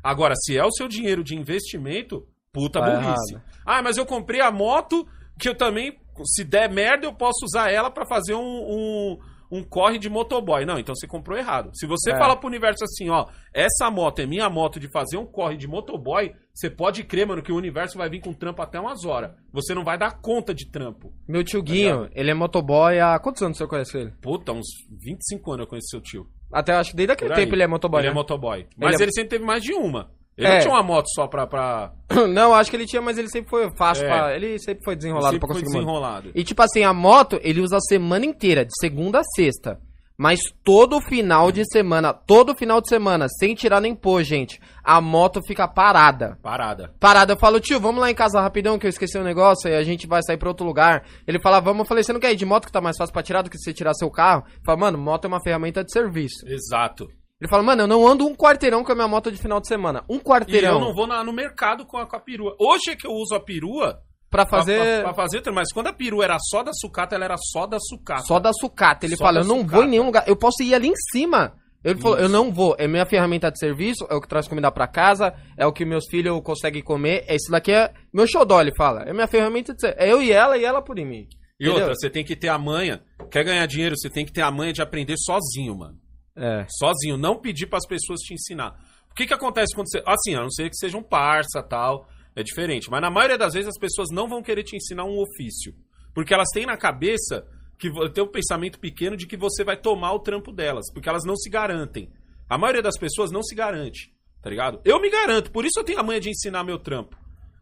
Agora, se é o seu dinheiro de investimento, puta Tá burrice. errado. Ah, mas eu comprei a moto que eu também, se der merda, eu posso usar ela pra fazer um, um, um corre de motoboy. Não, então você comprou errado. Se você É. fala pro universo assim, ó, essa moto é minha moto de fazer um corre de motoboy, você pode crer, mano, que o universo vai vir com trampo até umas horas. Você não vai dar conta de trampo. Meu tio Guinho, ele é motoboy há... Quantos anos você conhece ele? Puta, uns 25 anos eu conheço seu tio. Até acho que desde aquele tempo ele é motoboy, Ele né? é motoboy. Mas é- ele sempre teve mais de uma. Ele É. não tinha uma moto só pra. pra... Não, acho que ele tinha, mas ele sempre foi fácil É. pra... Ele sempre foi desenrolado sempre pra foi conseguir manter. desenrolado. E tipo assim, a moto ele usa a semana inteira, de segunda a sexta. Mas todo final de semana, todo final de semana, sem tirar nem pôr, gente, a moto fica parada. Parada. Parada, eu falo, tio, vamos lá em casa rapidão que eu esqueci um negócio e a gente vai sair pra outro lugar. Ele fala, vamos, eu falei, você não quer ir de moto que tá mais fácil pra tirar do que você tirar seu carro? Eu falo, mano, moto é uma ferramenta de serviço. Exato. Ele fala, mano, eu não ando um quarteirão com a minha moto de final de semana. Um E quarteirão eu não vou na- no mercado com a, com a perua. Hoje é que eu uso a perua pra pra- fazer pra, pra fazer, mas quando a perua era só da sucata, ela era só da sucata. só da sucata. Ele Só fala, eu não sucata. vou em nenhum lugar, eu posso ir ali em cima. Ele falou, Isso. eu não vou, é minha ferramenta de serviço, é o que traz comida pra casa, é o que meus filhos conseguem comer, esse daqui é meu xodó, ele fala. É minha ferramenta de serviço. É eu e ela e ela por mim. E Entendeu? outra, você tem que ter a manha. Quer ganhar dinheiro, você tem que ter a manha de aprender sozinho, mano. É. Sozinho, não pedir pras pessoas te ensinar. O que que acontece quando você. Assim, a não ser que seja um parça tal, é diferente. Mas na maioria das vezes as pessoas não vão querer te ensinar um ofício. Porque elas têm na cabeça que tem um pensamento pequeno de que você vai tomar o trampo delas. Porque elas não se garantem. A maioria das pessoas não se garante, tá ligado? Eu me garanto, por isso eu tenho a manha de ensinar meu trampo.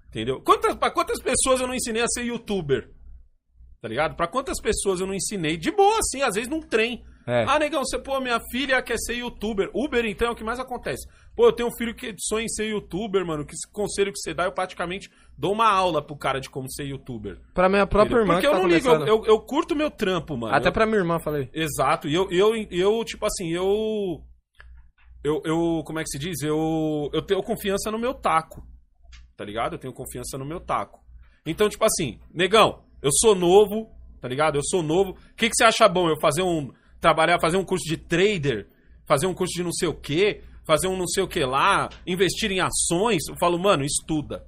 Entendeu? Quantas, pra quantas pessoas eu não ensinei a ser youtuber? Tá ligado? Pra quantas pessoas eu não ensinei? De boa, assim, às vezes num trem. É. Ah, negão, você, pô, minha filha quer ser youtuber. Uber, então, é o que mais acontece. Pô, eu tenho um filho que sonha em ser youtuber, mano. Que conselho que você dá, eu praticamente dou uma aula pro cara de como ser youtuber. Pra minha própria irmã Porque que eu tá não ligo, eu, eu, eu curto meu trampo, mano. Até Eu- pra minha irmã, falei. Exato, e eu, eu, eu, tipo assim, eu. Eu, eu. Como é que se diz? Eu, eu tenho confiança no meu taco. Tá ligado? Eu tenho confiança no meu taco. Então, tipo assim, negão, eu sou novo, tá ligado? Eu sou novo. O que, que você acha bom? Eu fazer um. Trabalhar, fazer um curso de trader, fazer um curso de não sei o quê, fazer um não sei o que lá, investir em ações. Eu falo, mano, estuda.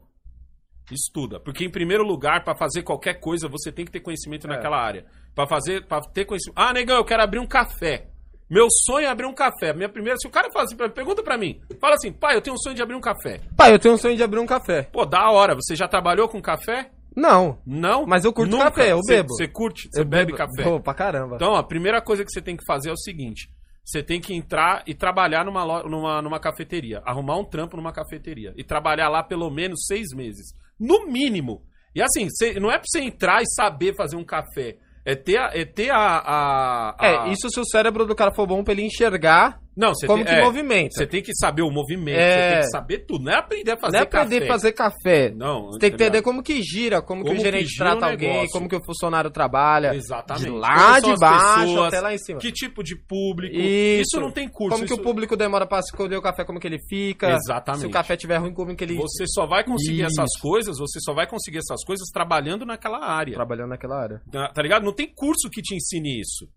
Estuda, porque em primeiro lugar, pra fazer qualquer coisa, você tem que ter conhecimento naquela área. Pra fazer, para ter conhecimento. Ah, negão, eu quero abrir um café. Meu sonho é abrir um café. Minha primeira, se o cara fala assim, pra mim, pergunta pra mim. Fala assim, pai, eu tenho um sonho de abrir um café. Pai, eu tenho um sonho de abrir um café. Pô, da hora. Você já trabalhou com café? Não. Não. Mas eu curto Nunca. café, eu bebo. Você curte? Você bebe bebo- café? Pô, pra caramba. Então, a primeira coisa que você tem que fazer é o seguinte: você tem que entrar e trabalhar numa, lo- numa, numa cafeteria. Arrumar um trampo numa cafeteria. E trabalhar lá pelo menos seis meses. No mínimo. E assim, cê- não é pra você entrar e saber fazer um café. É ter a. É, ter a, a- a- É, isso se o cérebro do cara for bom pra ele enxergar Não, você como tem, que é, movimenta. Você tem que saber o movimento, É. você tem que saber tudo. Não é aprender a fazer não é aprender café. a fazer café. Não, Você tem que entender como que gira, como, que Como o gerente que trata alguém, negócio. como que o funcionário trabalha. Exatamente. De lá de baixo pessoas, até lá em cima. Que tipo de público. Isso. não tem curso. Como que isso- o público demora pra escolher o café, como que ele fica. Exatamente. Se o café tiver ruim, como que ele Você só vai conseguir Isso. essas coisas, você só vai conseguir essas coisas trabalhando naquela área. trabalhando naquela área. Tá tá ligado? Não tem curso que te ensine isso.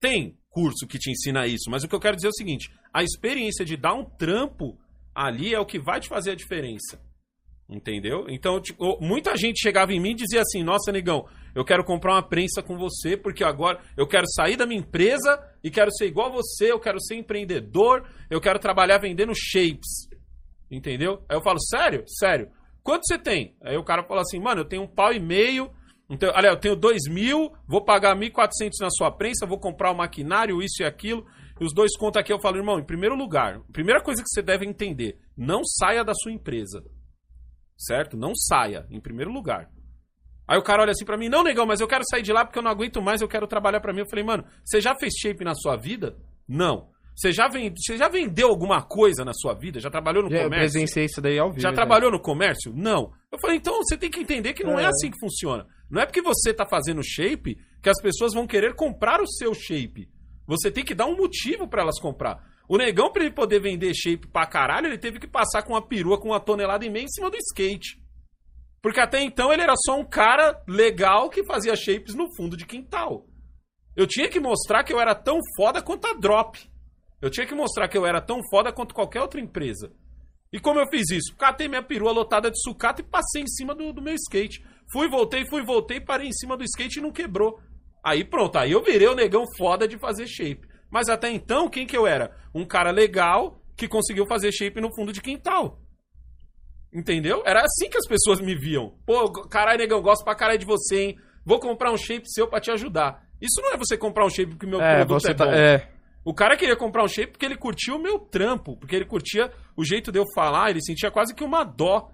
Tem curso que te ensina isso, mas o que eu quero dizer é o seguinte: a experiência de dar um trampo ali é o que vai te fazer a diferença. Entendeu? Então, tipo, muita gente chegava em mim e dizia assim: Nossa, negão, eu quero comprar uma prensa com você, porque agora eu quero sair da minha empresa e quero ser igual a você, eu quero ser empreendedor, eu quero trabalhar vendendo shapes. Entendeu? Aí eu falo, sério? Sério. Quanto você tem? Aí o cara fala assim, mano, eu tenho um pau e meio. Então, olha, eu tenho dois mil, vou pagar 1.400 na sua prensa, vou comprar o maquinário, isso e aquilo. E os dois contos aqui eu falo, irmão, em primeiro lugar, primeira coisa que você deve entender, não saia da sua empresa. Certo? Não saia, em primeiro lugar. Aí o cara olha assim pra mim, não, negão, mas eu quero sair de lá porque eu não aguento mais, eu quero trabalhar pra mim. Eu falei, mano, você já fez shape na sua vida? Não. Você já, vende, você já vendeu alguma coisa na sua vida? Já trabalhou no Já, eu comércio? presenciei isso daí ao vivo. Já trabalhou no comércio? Não. Eu falei, então você tem que entender que não é, É. assim que funciona. Não é porque você tá fazendo shape que as pessoas vão querer comprar o seu shape. Você tem que dar um motivo pra elas comprar. O negão, pra ele poder vender shape pra caralho, ele teve que passar com uma perua com uma tonelada e meia em cima do skate. Porque até então ele era só um cara legal que fazia shapes no fundo de quintal. Eu tinha que mostrar que eu era tão foda quanto a Drop. Eu tinha que mostrar que eu era tão foda quanto qualquer outra empresa. E como eu fiz isso? Catei minha perua lotada de sucata e passei em cima do, do meu skate. Fui, voltei, fui, voltei, parei em cima do skate e não quebrou. Aí pronto, aí eu virei o negão foda de fazer shape. Mas até então, quem que eu era? Um cara legal que conseguiu fazer shape no fundo de quintal. Entendeu? Era assim que as pessoas me viam. Pô, caralho, negão, gosto pra caralho de você, hein? Vou comprar um shape seu pra te ajudar. Isso não é você comprar um shape porque o meu É, produto você é tá. bom. É. O cara queria comprar um shape porque ele curtia o meu trampo, porque ele curtia o jeito de eu falar, ele sentia quase que uma dó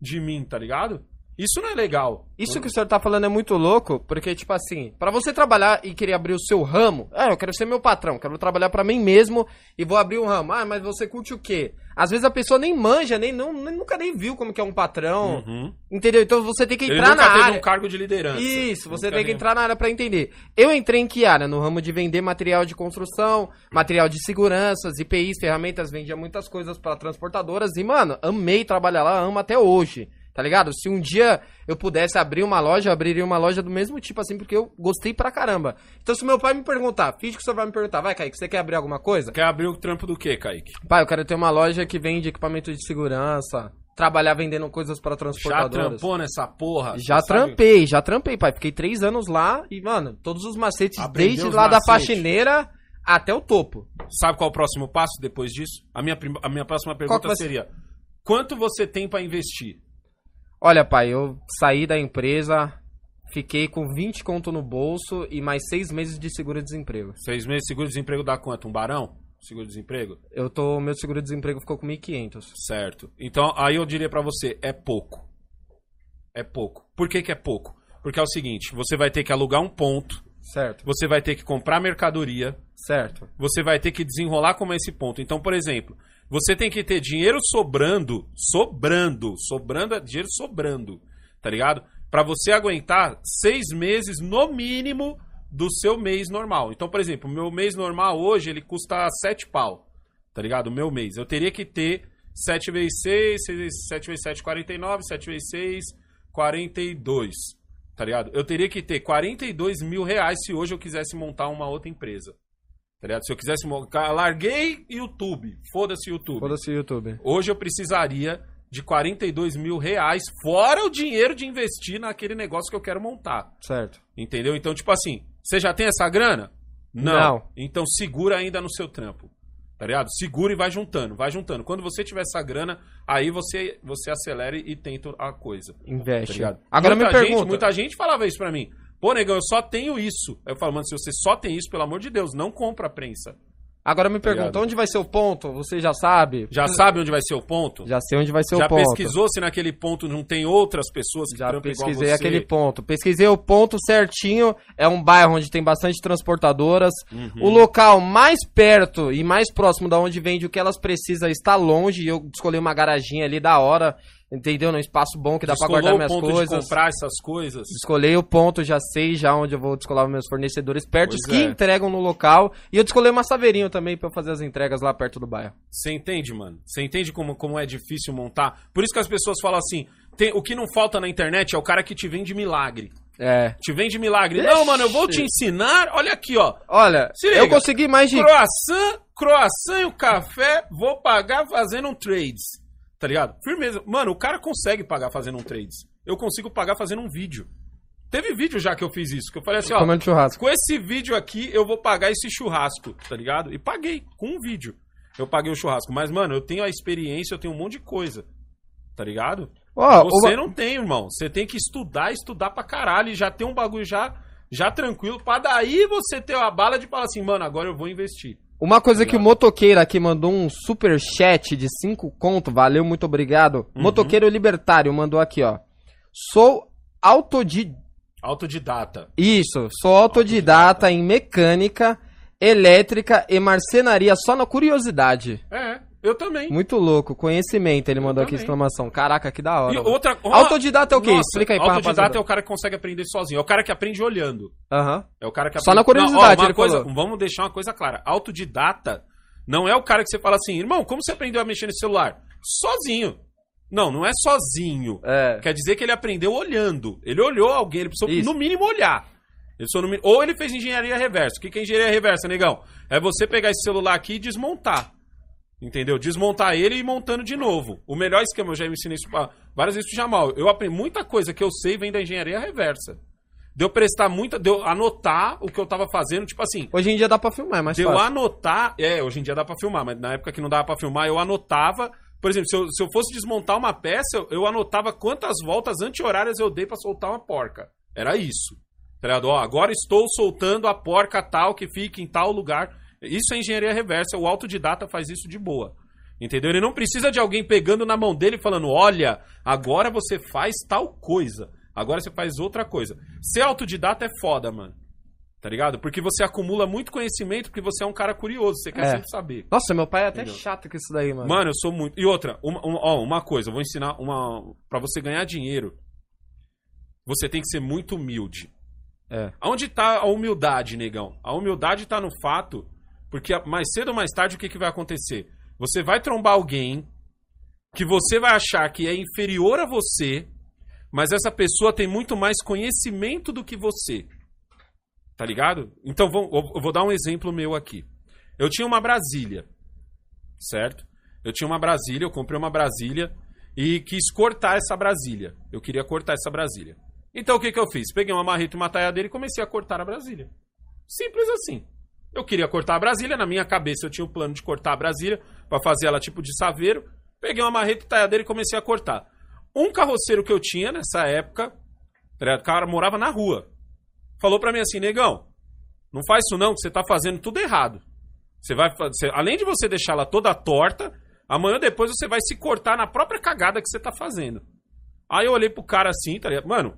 de mim, tá ligado? Isso não é legal. Isso que o senhor tá falando é muito louco, porque, tipo assim, pra você trabalhar e querer abrir o seu ramo, é, eu quero ser meu patrão, quero trabalhar pra mim mesmo e vou abrir um ramo. Ah, mas você curte o quê? Às vezes a pessoa nem manja, nem, não, nem- nunca nem viu como que é um patrão, Uhum. entendeu? Então você tem que Ele entrar nunca na teve área. um cargo de liderança. Isso, você Nunca tem que teve- entrar na área pra entender. Eu entrei em que área? No ramo de vender material de construção, material de seguranças, IPIs, ferramentas, vendia muitas coisas pra transportadoras e, mano, amei trabalhar lá, amo até hoje. Tá ligado? Se um dia eu pudesse abrir uma loja, eu abriria uma loja do mesmo tipo assim, porque eu gostei pra caramba. Então, se meu pai me perguntar, finge que o senhor vai me perguntar, vai, Kaique, você quer abrir alguma coisa? Quer abrir o trampo do quê, Kaique? Pai, eu quero ter uma loja que vende equipamento de segurança, trabalhar vendendo coisas pra Já transportadoras. trampou nessa porra? Já Você sabe? trampei, já trampei, pai. Fiquei três anos lá e, mano, todos os macetes, Aprendeu desde os lá da faxineira até o topo. Sabe qual é o próximo passo depois disso? A minha, a minha próxima pergunta seria: quanto você tem pra investir? Olha, pai, eu saí da empresa, fiquei com 20 conto no bolso e mais seis meses de seguro-desemprego. Seis meses de seguro-desemprego dá quanto? Um barão? Seguro-desemprego? Eu tô, meu seguro-desemprego ficou com 1.500. Certo. Então, aí eu diria pra você, é pouco. É pouco. Por que que é pouco? Porque é o seguinte, você vai ter que alugar um ponto, Certo, você vai ter que comprar mercadoria, certo. você vai ter que desenrolar como é esse ponto. Então, por exemplo, você tem que ter dinheiro sobrando, sobrando, sobrando é dinheiro sobrando, tá ligado? Pra você aguentar seis meses no mínimo do seu mês normal. Então, por exemplo, meu mês normal hoje ele custa sete pau, tá ligado? O meu mês. Eu teria que ter 7 vezes 6, 7 vezes 7, 49, 7 vezes 6, 42. Tá ligado? Eu teria que ter 42 mil reais se hoje eu quisesse montar uma outra empresa. Tá ligado? Se eu quisesse montar. Larguei YouTube. Foda-se YouTube. Foda-se YouTube. Hoje eu precisaria de 42 mil reais, fora o dinheiro de investir naquele negócio que eu quero montar. Certo. Entendeu? Então, tipo assim, você já tem essa grana? Não. Então segura ainda no seu trampo. Tá ligado? Segura e vai juntando, vai juntando. Quando você tiver essa grana, aí você, você acelera e tenta a coisa. Tá Investe. ligado? Agora muita me gente, pergunta. muita gente falava isso pra mim. Pô, negão, eu só tenho isso. Aí eu falo, mano, se você só tem isso, pelo amor de Deus, não compra a prensa. Agora me pergunta, ligado? onde vai ser o ponto? Você já sabe? Já sabe onde vai ser o ponto? Já sei onde vai ser Já o ponto. pesquisou se naquele ponto não tem outras pessoas que Já pesquisei aquele ponto. Pesquisei o ponto certinho. É um bairro onde tem bastante transportadoras. Uhum. O local mais perto e mais próximo da onde vende o que elas precisam está longe. E eu escolhi uma garaginha ali da hora. Entendeu? Num espaço bom que dá pra Descolou guardar minhas ponto de coisas. comprar essas coisas. Descolei o ponto, já sei já onde eu vou descolar os meus fornecedores perto Pois que é. entregam no local. E eu descolei uma saveirinho também pra eu fazer as entregas lá perto do bairro. Você entende, mano? Você entende como, como é difícil montar? Por isso que as pessoas falam assim: tem- o que não falta na internet é o cara que te vende milagre. É. Te vende milagre. Ixi. Não, mano, eu vou te ensinar. Olha aqui, ó. Olha, eu consegui mais de. Croissant, croissant e o café, vou pagar fazendo um trades. Tá ligado? Firmeza. Mano, o cara consegue pagar fazendo um trades. Eu consigo pagar fazendo um vídeo. Teve vídeo já que eu fiz isso, que eu falei assim, ó, churrasco. com esse vídeo aqui eu vou pagar esse churrasco, tá ligado? E paguei com um vídeo. Eu paguei o churrasco, mas mano, eu tenho a experiência, eu tenho um monte de coisa. Tá ligado? Ó, Você não tem, irmão. Você tem que estudar, estudar pra caralho e já ter um bagulho já já tranquilo pra daí você ter a bala de falar assim, mano, agora eu vou investir. Uma coisa que o motoqueiro aqui mandou um super chat de 5 conto, valeu, muito obrigado. Uhum. Motoqueiro libertário mandou aqui, ó. Sou autodi... Autodidata. Isso, sou autodidata em mecânica, elétrica e marcenaria só na curiosidade. É, eu também. Muito louco, conhecimento, ele mandou aqui exclamação. Caraca, que da hora. E outra, Autodidata é o quê? Nossa, Explica aí pra Autodidata é o cara que consegue aprender sozinho. É o cara que aprende olhando. Aham. É o cara que Só aprende... na curiosidade, Não, ó, coisa, falou. Vamos deixar uma coisa clara. Autodidata não é o cara que você fala assim, irmão, como você aprendeu a mexer nesse celular? Sozinho. Não, não é sozinho. É. Quer dizer que ele aprendeu olhando. Ele olhou alguém, ele precisou Isso. no mínimo olhar. Ele no mínimo- Ou ele fez engenharia reversa. O que que é engenharia reversa, negão? É você pegar esse celular aqui e desmontar. Entendeu? Desmontar ele e ir montando de novo. O melhor esquema, eu já ensinei isso pra- várias vezes pro Jamal. Eu aprendi muita coisa que eu sei vem da engenharia reversa. Deu prestar muita. Deu anotar o que eu tava fazendo, tipo assim. Hoje em dia dá pra filmar, é mais Deu fácil. anotar. É, hoje em dia dá pra filmar, mas na época que não dava pra filmar, eu anotava. Por exemplo, se eu, se eu fosse desmontar uma peça, eu, eu anotava quantas voltas anti-horárias eu dei pra soltar uma porca. Era isso. Tá ligado? Ó, agora estou soltando a porca tal que fica em tal lugar. Isso é engenharia reversa. O autodidata faz isso de boa. Entendeu? Ele não precisa de alguém pegando na mão dele e falando: olha, agora você faz tal coisa. Agora você faz outra coisa. Ser autodidata é foda, mano. Tá ligado? Porque você acumula muito conhecimento, porque você é um cara curioso, você quer É. sempre saber. Nossa, meu pai é até Entendeu? chato com isso daí, mano. Mano, eu sou muito. E outra, uma, uma- ó, uma coisa, eu vou ensinar uma. Pra você ganhar dinheiro, você tem que ser muito humilde. É. Aonde tá a humildade, negão? A humildade tá no fato, porque mais cedo ou mais tarde o que, que vai acontecer? Você vai trombar alguém que você vai achar que é inferior a você, mas essa pessoa tem muito mais conhecimento do que você. Tá ligado? Então vamos- eu vou dar um exemplo meu aqui. Eu tinha uma Brasília, certo? Eu tinha uma Brasília, eu comprei uma Brasília e quis cortar essa Brasília. Eu queria cortar essa Brasília. Então o que, que eu fiz? Peguei uma marreta e uma taiadeira e comecei a cortar a Brasília. Simples assim. Eu queria cortar a Brasília, na minha cabeça eu tinha o plano de cortar a Brasília para fazer ela tipo de saveiro. Peguei uma marreta taiadeira e comecei a cortar. Um carroceiro que eu tinha nessa época, tá o cara morava na rua. Falou pra mim assim, negão, não faz isso não, que você tá fazendo tudo errado. Você vai além de você deixar ela toda torta, amanhã depois você vai se cortar na própria cagada que você tá fazendo. Aí eu olhei pro cara assim, tá ligado? Mano,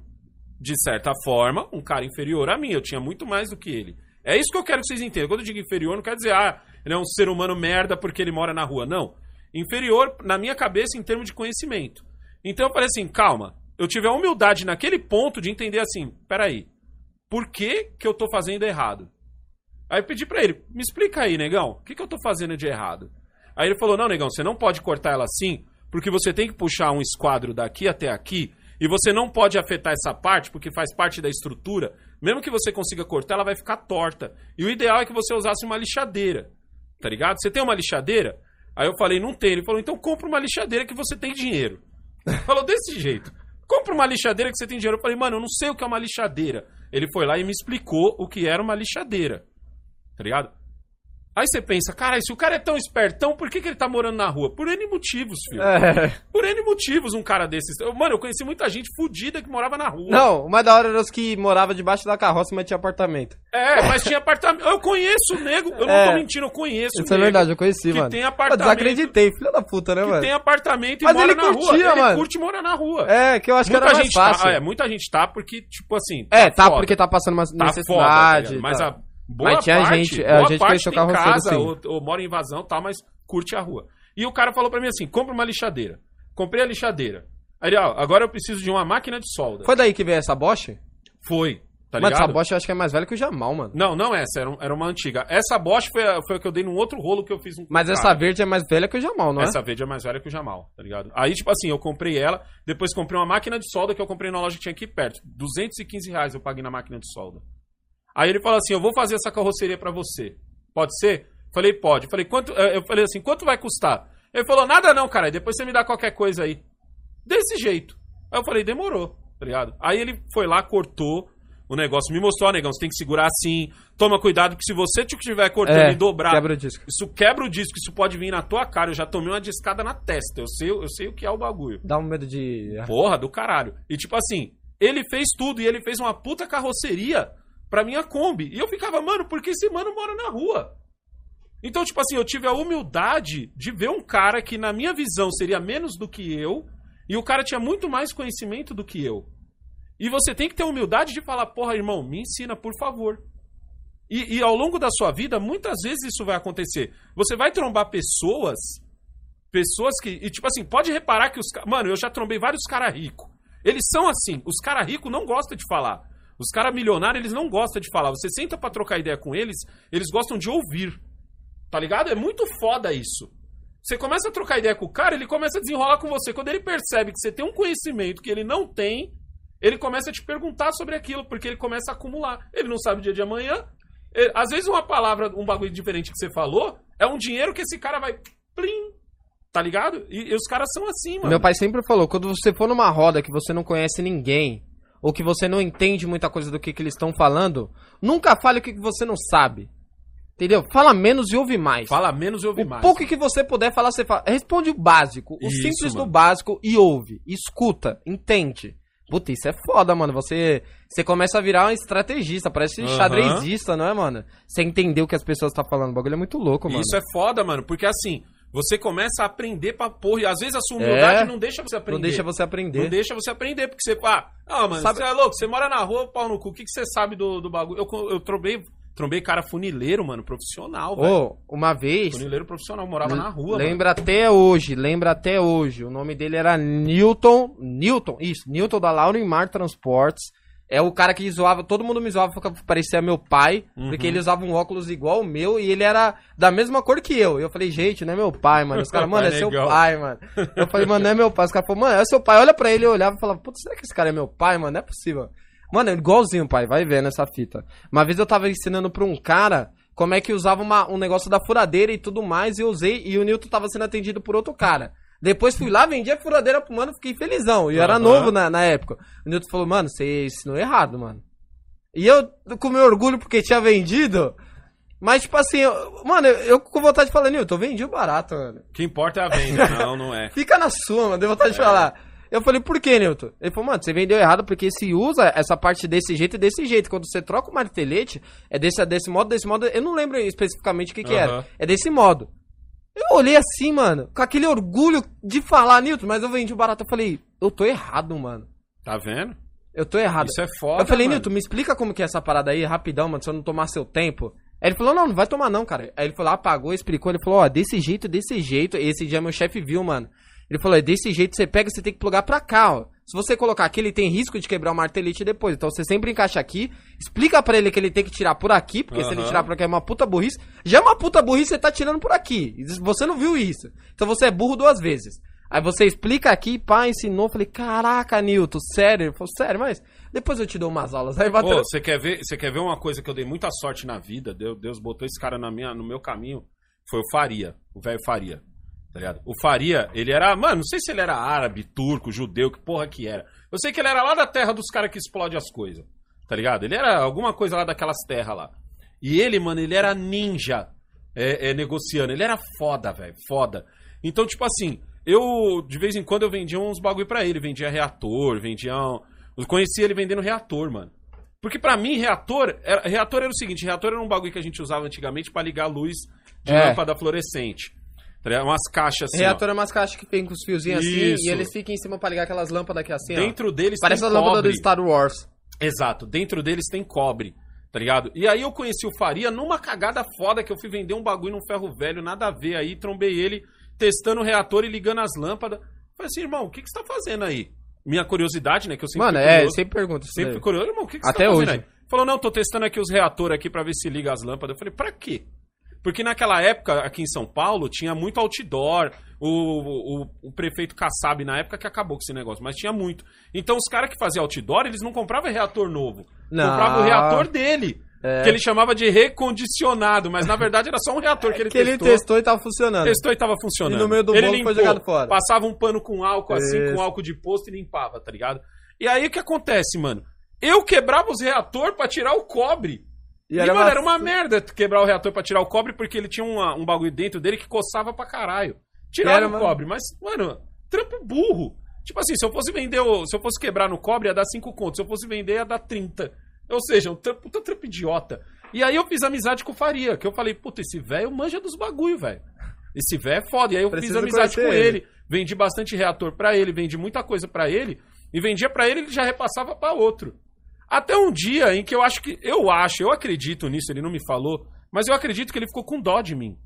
de certa forma, um cara inferior a mim, eu tinha muito mais do que ele. É isso que eu quero que vocês entendam. Quando eu digo inferior, não quer dizer, ah, ele é um ser humano merda porque ele mora na rua. Não. Inferior, na minha cabeça, em termos de conhecimento. Então eu falei assim, calma. Eu tive a humildade naquele ponto de entender assim, peraí, por que que eu tô fazendo errado? Aí eu pedi pra ele, me explica aí, negão, o que, que eu tô fazendo de errado? Aí ele falou, não, negão, você não pode cortar ela assim, porque você tem que puxar um esquadro daqui até aqui, e você não pode afetar essa parte, porque faz parte da estrutura. Mesmo que você consiga cortar, ela vai ficar torta. E o ideal é que você usasse uma lixadeira, tá ligado? Você tem uma lixadeira? Aí eu falei, não tem. Ele falou, então compra uma lixadeira que você tem dinheiro. Falou desse jeito. Compra uma lixadeira que você tem dinheiro. Eu falei, mano, eu não sei o que é uma lixadeira. Ele foi lá e me explicou o que era uma lixadeira. Tá ligado? Aí você pensa, cara, se o cara é tão espertão, por que, que ele tá morando na rua? Por N motivos, filho. É. Por N motivos um cara desses. Eu- Mano, eu conheci muita gente fudida que morava na rua. Não, o mais da hora era os que moravam debaixo da carroça, mas tinha apartamento. É, mas tinha apartamento. Eu conheço o nego. Eu É. não tô mentindo, eu conheço Isso é verdade, eu conheci, que mano. tem Eu apartamento. desacreditei, filho da puta, né, Que mano? tem apartamento e Mas mora ele na curtia, rua. Ele mano. curte morar na rua. É, que eu acho que muita era mais gente fácil. tá. É, muita gente tá porque, tipo assim. É, tá, foda. porque tá passando uma tá foda, tá necessidade. mas tá. a boa Mas tinha parte, gente- é, a boa gente parte tem casa sim. ou, ou mora em invasão tal, mas curte a rua. E o cara falou pra mim assim: compra uma lixadeira. Comprei a lixadeira. Aí ele, ó, agora eu preciso de uma máquina de solda. Foi daí que veio essa Bosch? Foi. Tá ligado? essa Bosch eu acho que é mais velha que o Jamal, mano. Não, não essa, era, era uma antiga. Essa Bosch foi a, foi a que eu dei num outro rolo que eu fiz um. Mas cara. essa verde é mais velha que o Jamal, não é? Essa verde é mais velha que o Jamal, tá ligado? Aí, tipo assim, eu comprei ela, depois comprei uma máquina de solda que eu comprei na loja que tinha aqui perto. 215 reais eu paguei na máquina de solda. Aí ele falou assim: eu vou fazer essa carroceria pra você. Pode ser? Falei, pode. Falei, quanto. eh, Eu falei assim, quanto vai custar? Ele falou, nada não, cara. Depois você me dá qualquer coisa aí. Desse jeito. Aí eu falei, demorou, tá ligado? Aí ele foi lá, cortou o negócio, me mostrou, ó, negão, você tem que segurar assim. Toma cuidado, que se você estiver cortando É, e dobrar. quebra o disco. Isso quebra o disco, isso pode vir na tua cara. Eu já tomei uma discada na testa. Eu sei, eu sei o que é o bagulho. Dá um medo de... Porra, do caralho. E tipo assim, ele fez tudo e ele fez uma puta carroceria pra minha Kombi. E eu ficava, mano, porque esse mano mora na rua. Então, tipo assim, eu tive a humildade de ver um cara que, na minha visão, seria menos do que eu, e o cara tinha muito mais conhecimento do que eu. E você tem que ter a humildade de falar, porra, irmão, me ensina, por favor. E, e ao longo da sua vida, muitas vezes isso vai acontecer. Você vai trombar pessoas, pessoas que. E tipo assim, pode reparar que os. Mano, eu já trombei vários caras ricos. Eles são assim. Os caras ricos não gostam de falar. Os caras milionários, eles não gostam de falar. Você senta pra trocar ideia com eles, eles gostam de ouvir. Tá ligado? É muito foda isso. Você começa a trocar ideia com o cara, ele começa a desenrolar com você. Quando ele percebe que você tem um conhecimento que ele não tem, ele começa a te perguntar sobre aquilo, porque ele começa a acumular. Ele não sabe o dia de amanhã. Ele- às vezes uma palavra, um bagulho diferente que você falou, é um dinheiro que esse cara vai. Plim! Tá ligado? E, e os caras são assim, mano. Meu pai sempre falou, quando você for numa roda que você não conhece ninguém, ou que você não entende muita coisa do que, que eles estão falando, nunca fale o que, que você não sabe. Entendeu? Fala menos e ouve mais. Fala menos e ouve o mais. pouco que você puder falar, você fala. Responde o básico, o Isso, simples do mano. básico e ouve. Escuta, entende. Puta, isso é foda, mano. Você, você começa a virar um estrategista, parece Aham. xadrezista, não é, mano? Você entender o que as pessoas estão falando. O bagulho é muito louco, mano. Isso é foda, mano, porque assim, você começa a aprender pra porra. E às vezes a sua humildade É. não deixa você aprender. Não deixa você aprender. Não deixa você aprender, porque você fala, ah, mano, Sabe- você é louco, você mora na rua, pau no cu, o que, que você sabe do, do bagulho? Eu, eu trombei, trombei cara funileiro, mano, profissional, velho. Ô, uma vez. Funileiro profissional, morava na rua, Lembra até hoje, lembra até hoje. O nome dele era Newton. Newton, isso, Newton da Laurimar Transportes. É o cara que zoava, todo mundo me zoava porque parecia meu pai, Uhum. porque ele usava um óculos igual o meu e ele era da mesma cor que eu. E eu falei, gente, não é meu pai, mano. Os caras, mano, é seu Legal. pai, mano. Eu falei, mano, não é meu pai. Os caras falaram, mano, é seu pai. Olha pra ele, eu olhava e falava, putz, será que esse cara é meu pai, mano? Não é possível. Mano, é igualzinho, pai, vai ver nessa fita. Uma vez eu tava ensinando pra um cara como é que usava uma- um negócio da furadeira e tudo mais, e eu usei, e o Newton tava sendo atendido por outro cara. Depois fui lá, vendi a furadeira pro mano, fiquei felizão. E eu era novo na, na época. O Newton falou, mano, você ensinou errado, mano. E eu, com meu orgulho porque tinha vendido, mas tipo assim, eu- mano, eu, eu com vontade de falar, Newton, eu vendi o barato, mano. O que importa é a venda, não, não é. Fica na sua, mano, deu vontade de falar. Eu falei, por que, Newton? Ele falou, mano, você vendeu errado porque se usa essa parte desse jeito e desse jeito. Quando você troca o martelete, é desse, desse modo, desse modo. Eu não lembro especificamente o que, que era. É desse modo. Eu olhei assim, mano, com aquele orgulho de falar, Newton, mas eu vendi o barato. Eu falei, eu tô errado, mano. Tá vendo? Eu tô errado. Isso é foda, eu falei, mano. Newton, me explica como que é essa parada aí, rapidão, mano, se eu não tomar seu tempo. Aí ele falou, não, não vai tomar não, cara. Aí ele lá, apagou, explicou, ele falou, ó, desse jeito, desse jeito. Esse dia meu chefe viu, mano. Ele falou, é desse jeito, você pega, você tem que plugar pra cá, ó. Se você colocar aqui, ele tem risco de quebrar o martelete depois. Então você sempre encaixa aqui, explica pra ele que ele tem que tirar por aqui, porque se ele tirar por aqui é uma puta burrice. Já é uma puta burrice, você tá tirando por aqui. Você não viu isso. Então você é burro duas vezes. Aí você explica aqui, pá, ensinou. Falei, caraca, Newton, sério? Ele falou, sério, mas depois eu te dou umas aulas. Aí Pô, bateu. você quer ver, você quer ver uma coisa que eu dei muita sorte na vida? Deus, Deus botou esse cara na minha, no meu caminho. Foi o Faria, o velho Faria. Tá ligado? O Faria, ele era, mano, não sei se ele era árabe, turco, judeu, que porra que era. Eu sei que ele era lá da terra dos caras que explodem as coisas. Tá ligado? Ele era alguma coisa lá daquelas terras lá. E ele, mano, ele era ninja é, é, negociando. Ele era foda, velho, foda. Então, tipo assim, eu, de vez em quando, eu vendia uns bagulho pra ele. Vendia reator, vendia... Um... Eu conhecia ele vendendo reator, mano. Porque pra mim, reator era, reator era o seguinte, reator era um bagulho que a gente usava antigamente pra ligar a luz de É. lâmpada fluorescente. Tá ligado? Umas caixas assim, ó. Reator é umas caixas que vem com os fiozinhos assim Isso. e eles ficam em cima pra ligar aquelas lâmpadas aqui assim, ó. Dentro deles Parece tem a lâmpada cobre. do Star Wars. Exato, dentro deles tem cobre, tá ligado? E aí eu conheci o Faria numa cagada foda que eu fui vender um bagulho num ferro velho, nada a ver aí, trombei ele testando o reator e ligando as lâmpadas. Falei assim, irmão, o que, que você tá fazendo aí? Minha curiosidade, né, que eu sempre Mano, é, sempre pergunto sempre daí. curioso, irmão, o que, que você Até tá fazendo hoje. aí? Falou, não, tô testando aqui os reatores aqui pra ver se liga as lâmpadas. Eu falei, pra quê? Porque naquela época, aqui em São Paulo, tinha muito outdoor. O, o, o prefeito Kassab, na época, que acabou com esse negócio, mas tinha muito. Então, os caras que faziam outdoor, eles não compravam reator novo. Não. Compravam o reator dele. É. Que ele chamava de recondicionado, mas na verdade era só um reator que ele Que ele testou. testou e tava funcionando. Testou e tava funcionando. E no meio do ele bolo foi limpou, jogado fora. Passava um pano com álcool assim, Isso. com álcool de posto e limpava, tá ligado? E aí o que acontece, mano? Eu quebrava os reator pra tirar o cobre. E, era mano, uma- era uma merda quebrar o reator pra tirar o cobre, porque ele tinha uma- um bagulho dentro dele que coçava pra caralho. Tiraram Era o cobre, mas, mano, trampo burro. Tipo assim, se eu fosse vender, o- se eu fosse quebrar no cobre, ia dar 5 contos. Se eu fosse vender, ia dar 30. Ou seja, um trampo, puta trampo idiota. E aí eu fiz amizade com o Faria, que eu falei, puta, esse velho manja dos bagulho, velho. Esse velho é foda. E aí eu Preciso fiz amizade com ele. ele. Vendi bastante reator pra ele, vendi muita coisa pra ele. E vendia pra ele, ele já repassava pra outro. Até um dia em que eu acho que. Eu acho, eu acredito nisso, ele não me falou, mas eu acredito que ele ficou com dó de mim.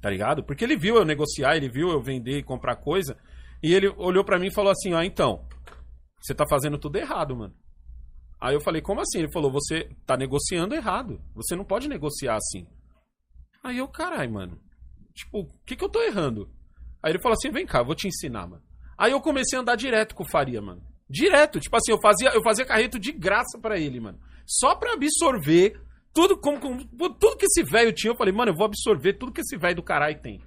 Tá ligado? Porque ele viu eu negociar, ele viu eu vender e comprar coisa. E ele olhou pra mim e falou assim: Ó, então, você tá fazendo tudo errado, mano. Aí eu falei: Como assim? Ele falou: Você tá negociando errado. Você não pode negociar assim. Aí eu, carai, mano. Tipo, o que que eu tô errando? Aí ele falou assim: Vem cá, eu vou te ensinar, mano. Aí eu comecei a andar direto com o Faria, mano. Direto. Tipo assim, eu fazia, eu fazia carreto de graça pra ele, mano. Só pra absorver tudo como, como- tudo que esse velho tinha. Eu falei, mano, eu vou absorver tudo que esse velho do caralho tem.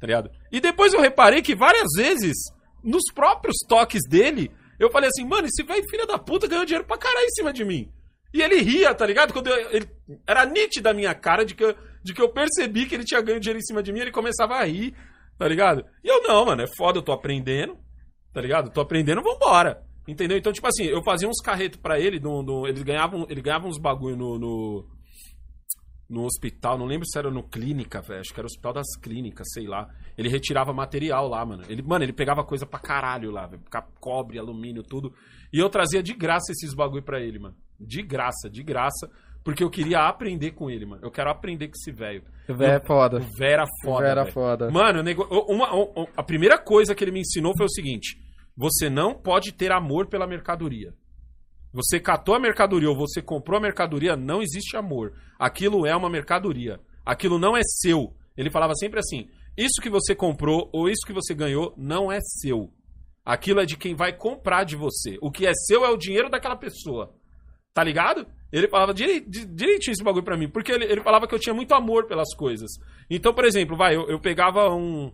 Tá ligado? E depois eu reparei que várias vezes, nos próprios toques dele, eu falei assim, mano, esse velho filho da puta ganhou dinheiro pra caralho em cima de mim. E ele ria, tá ligado? Quando eu- ele, era nítida a minha cara de que, de que eu percebi que ele tinha ganho dinheiro em cima de mim, ele começava a rir, tá ligado? E eu, não, mano, é foda, eu tô aprendendo, tá ligado? Tô aprendendo, vambora. Entendeu? Então, tipo assim, eu fazia uns carretos pra ele, no, no- ele, ganhava, ele ganhava uns bagulho no, no, no hospital, não lembro se era no clínica, velho, acho que era o hospital das clínicas, sei lá. Ele retirava material lá, mano. Ele, mano, ele pegava coisa pra caralho lá, velho, cobre, alumínio, tudo. E eu trazia de graça esses bagulho pra ele, mano. De graça, de graça, porque eu queria aprender com ele, mano. Eu quero aprender com esse velho. O velho é foda. O velho era foda, O velho era velho. foda. Mano, nego- uma- uma- a primeira coisa que ele me ensinou foi o seguinte: você não pode ter amor pela mercadoria. Você catou a mercadoria ou você comprou a mercadoria, não existe amor. Aquilo é uma mercadoria. Aquilo não é seu. Ele falava sempre assim: isso que você comprou ou isso que você ganhou não é seu. Aquilo é de quem vai comprar de você. O que é seu é o dinheiro daquela pessoa. Tá ligado? Ele falava direi- di- direitinho esse bagulho pra mim. Porque ele, ele falava que eu tinha muito amor pelas coisas. Então, por exemplo, vai, eu, eu pegava um.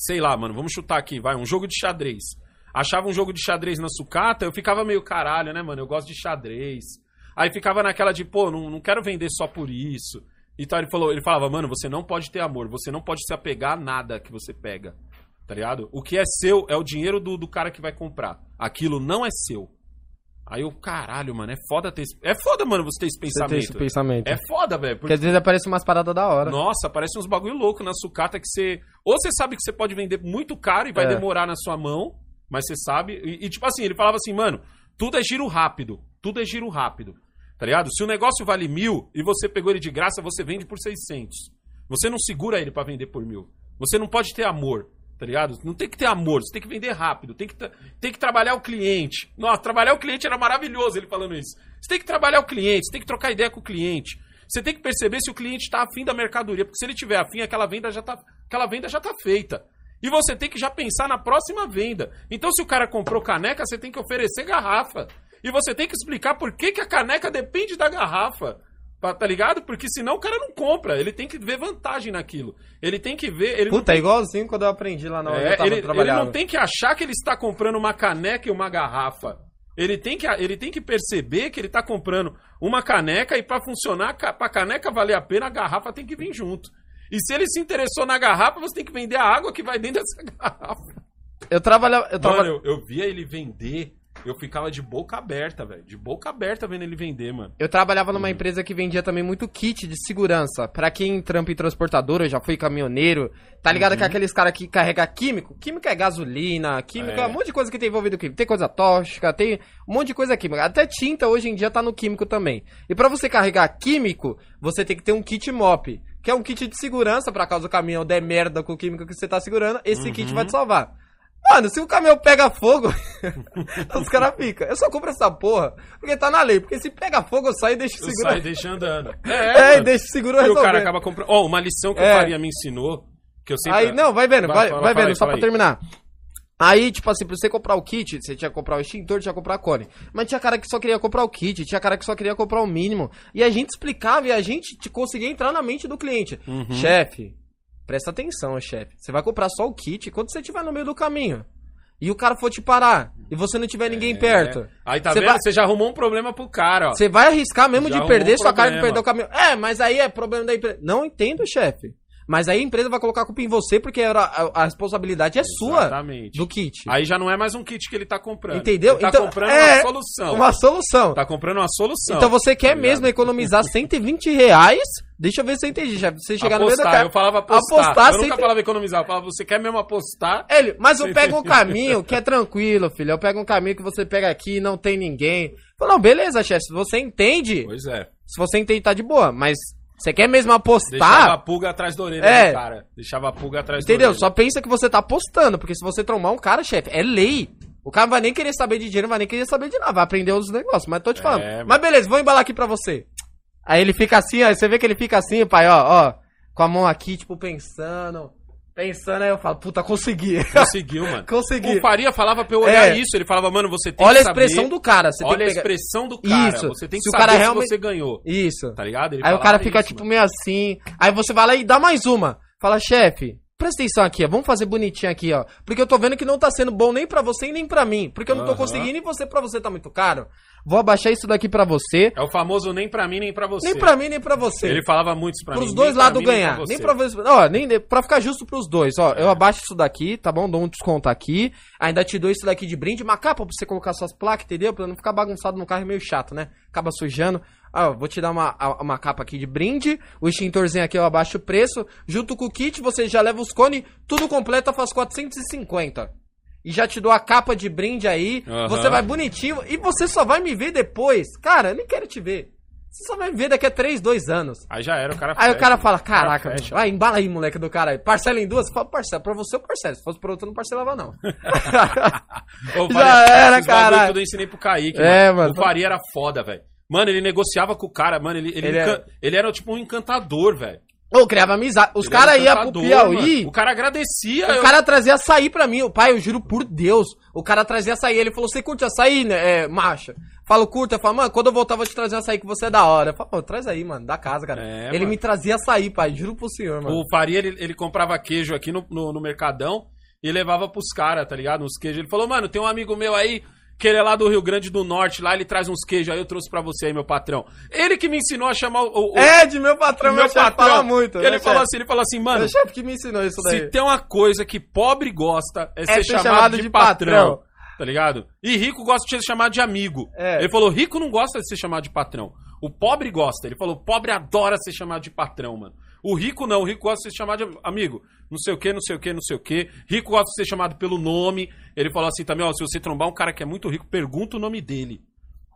Sei lá, mano, vamos chutar aqui, vai, um jogo de xadrez. Achava um jogo de xadrez na sucata, eu ficava meio caralho, né, mano? Eu gosto de xadrez. Aí ficava naquela de, pô, não, não quero vender só por isso. Então ele falou, ele falava, mano, você não pode ter amor, você não pode se apegar a nada que você pega. Tá ligado? O que é seu é o dinheiro do, do cara que vai comprar. Aquilo não é seu. Aí eu, caralho, mano, é foda ter esse... É foda, mano, você ter esse Você pensamento. tem esse pensamento. É foda, velho. Porque Porque, às vezes aparece umas paradas da hora. nossa, parece uns bagulho louco na sucata que você... Ou você sabe que você pode vender muito caro e vai É. demorar na sua mão, mas você sabe... E, e, tipo assim, ele falava assim, mano, tudo é giro rápido. Tudo é giro rápido. Tá ligado? Se o negócio vale mil e você pegou ele de graça, você vende por 600. Você não segura ele pra vender por mil. Você não pode ter amor, tá ligado? Não tem que ter amor, você tem que vender rápido, tem que, tem que trabalhar o cliente. Nossa, trabalhar o cliente era maravilhoso ele falando isso. Você tem que trabalhar o cliente, você tem que trocar ideia com o cliente. Você tem que perceber se o cliente tá afim da mercadoria, porque se ele tiver afim, aquela venda já tá, aquela venda já tá feita. E você tem que já pensar na próxima venda. Então, se o cara comprou caneca, você tem que oferecer garrafa. E você tem que explicar por que, que a caneca depende da garrafa. Tá tá ligado? Porque senão o cara não compra. Ele tem que ver vantagem naquilo. Ele tem que ver. Ele Puta, é igualzinho quando eu aprendi lá na hora que é, eu tava ele, ele não tem que achar que ele está comprando uma caneca e uma garrafa. Ele tem que, ele tem que perceber que ele tá comprando uma caneca e pra funcionar, pra caneca valer a pena, a garrafa tem que vir junto. E se ele se interessou na garrafa, você tem que vender a água que vai dentro dessa garrafa. Eu trabalhava. Eu. Mano, eu, eu via ele vender, eu ficava de boca aberta, velho. De boca aberta vendo ele vender, mano. Eu trabalhava Uhum. numa empresa que vendia também muito kit de segurança. Pra quem trampa em transportadora, eu já fui caminhoneiro. Tá ligado que aqueles caras que carrega químico? Químico é gasolina, químico é. Uhum. É. um monte de coisa que tem envolvido químico. Tem coisa tóxica, tem um monte de coisa química. Até tinta hoje em dia tá no químico também. E pra você carregar químico, você tem que ter um kit MOP, que é um kit de segurança pra caso o caminhão der merda com o químico que você tá segurando, esse kit Uhum. vai te salvar. Mano, se o caminhão pega fogo, os caras ficam. Eu só compro essa porra, porque tá na lei. Porque se pega fogo, eu saio e deixo Eu segurar. saio deixando andando. É, e deixa o seguro E o cara acaba comprando. Ó, uma lição que É. o Faria me ensinou, que eu sempre. Aí, não, vai vendo, vai, fala- vai fala vendo, aí, só pra aí. terminar. Aí, tipo assim, pra você comprar o kit, você tinha que comprar o extintor, tinha que comprar a cone. Mas tinha cara que só queria comprar o kit, tinha cara que só queria comprar o mínimo. E a gente explicava e a gente te- conseguia entrar na mente do cliente. Uhum. Chefe, presta atenção, chefe. Você vai comprar só o kit quando você estiver no meio do caminho. E o cara for te parar, e você não tiver ninguém perto. É. Aí tá Você vendo? vai- Você já arrumou um problema pro cara, ó. Você vai arriscar mesmo Já de perder um sua cara de perder o caminho. É, mas aí é problema da empresa. Não entendo, chefe. Mas aí a empresa vai colocar a culpa em você porque era- a, a responsabilidade é sua Exatamente. do kit. Aí já não é mais um kit que ele tá comprando. Entendeu? Ele tá Então, comprando é uma solução. Uma solução. Tá comprando uma solução. Então você quer Tá mesmo economizar 120 reais? Deixa eu ver se eu entendi. chefe. Você chegar no meio da apostar, cara. eu falava apostar. Apostar eu nunca sempre- falava economizar, eu falava, você quer mesmo apostar? Ele, mas eu pego um caminho que é tranquilo, filho. Eu pego um caminho que você pega aqui e não tem ninguém. Fala, não, beleza, chefe. Se você entende, Pois é. se você entende, tá de boa. Mas você quer mesmo Deixava apostar? a pulga atrás da orelha É. do cara. Deixava a pulga atrás da Entendeu? orelha. Só pensa que você tá apostando, porque se você trombar um cara, chefe, é lei. O cara não vai nem querer saber de dinheiro, não vai nem querer saber de nada, vai aprender os negócios, mas tô te falando. É, mas beleza, vou embalar aqui pra você. Aí ele fica assim, ó, você vê que ele fica assim, pai, ó, ó, com a mão aqui, tipo, pensando, pensando, aí eu falo, puta, consegui. Conseguiu, mano. Consegui. O Faria falava pra eu olhar É. isso. Ele falava, mano, você tem Olha a que saber... expressão do cara, você Olha tem a que pegar... expressão do cara. Isso. Você tem que Se o saber cara se realmente- você ganhou. Isso. Tá ligado? Ele Aí o cara fica, isso, tipo, mano. meio assim. Aí você vai lá e dá mais uma. Fala, chefe, presta atenção aqui, ó. Vamos fazer bonitinho aqui, ó. Porque eu tô vendo que não tá sendo bom nem pra você e nem pra mim. Porque eu não tô Aham. conseguindo e você pra você tá muito caro. Vou abaixar isso daqui pra você. É o famoso nem pra mim, nem pra você. Nem pra mim, nem pra você. Ele falava muito isso pra pros mim. dois lados mim, nem ganhar. pra Nem pra você. Ó, nem pra ficar justo pros dois. Ó, eu abaixo isso daqui, tá bom? Dou um desconto aqui. Ainda te dou isso daqui de brinde. Uma capa pra você colocar suas placas, entendeu? Pra não ficar bagunçado no carro é meio chato, né? Acaba sujando. Ah, vou te dar uma, uma capa aqui de brinde. O extintorzinho aqui eu abaixo o preço. Junto com o kit, você já leva os cones. Tudo completo faz 450. E já te dou a capa de brinde aí. Aham. Você vai bonitinho. E você só vai me ver depois. Cara, eu nem quero te ver. Você só vai me ver daqui a 3, 2 anos. Aí já era, o cara Aí o fecha. cara fala, caraca, fecha. bicho, vai, embala aí, moleque do cara. Parcela em duas? Fala, parcela. Pra você eu parcelo. Se fosse pra outro, eu não parcelava, não. Ô, Já era, tudo eu ensinei pro Kaique, É, mano. mano. O Faria era foda, velho. Mano, ele negociava com o cara, mano. Ele, ele, Ele encan- era- ele era tipo um encantador, velho. Ô, criava amizade. Os caras iam pro Piauí. mano. O cara agradecia. O eu- cara trazia açaí pra mim. O pai, eu juro por Deus. O cara trazia açaí. Ele falou: Você curte açaí, né, é, macha? Falo, curta. Eu falo, mano, quando eu voltar, vou te trazer açaí que você é da hora. Eu falo, pô, traz aí, mano, da casa, cara. É, ele mano. me trazia açaí, pai. Juro pro senhor, mano. O Faria, ele, ele comprava queijo aqui no, no, no Mercadão e levava pros caras, tá ligado? Uns queijos. Ele falou, mano, tem um amigo meu aí, que ele é lá do Rio Grande do Norte, lá ele traz uns queijos aí, eu trouxe pra você aí, meu patrão. Ele que me ensinou a chamar o... o- o- É, de meu patrão, o meu, chefe fala muito. Ele né, falou chefe? assim, ele falou assim, mano, Meu chefe que me ensinou isso daí. se tem uma coisa que pobre gosta é, ser, ser chamado, chamado de, de patrão. patrão. Tá ligado? E rico gosta de ser chamado de amigo. É. Ele falou, rico não gosta de ser chamado de patrão. O pobre gosta. Ele falou, pobre adora ser chamado de patrão, mano. O rico não, o rico gosta de ser chamado de amigo. Não sei o que, não sei o que, não sei o que. Rico gosta de ser chamado pelo nome. Ele falou assim também, ó, se você trombar um cara que é muito rico, pergunta o nome dele.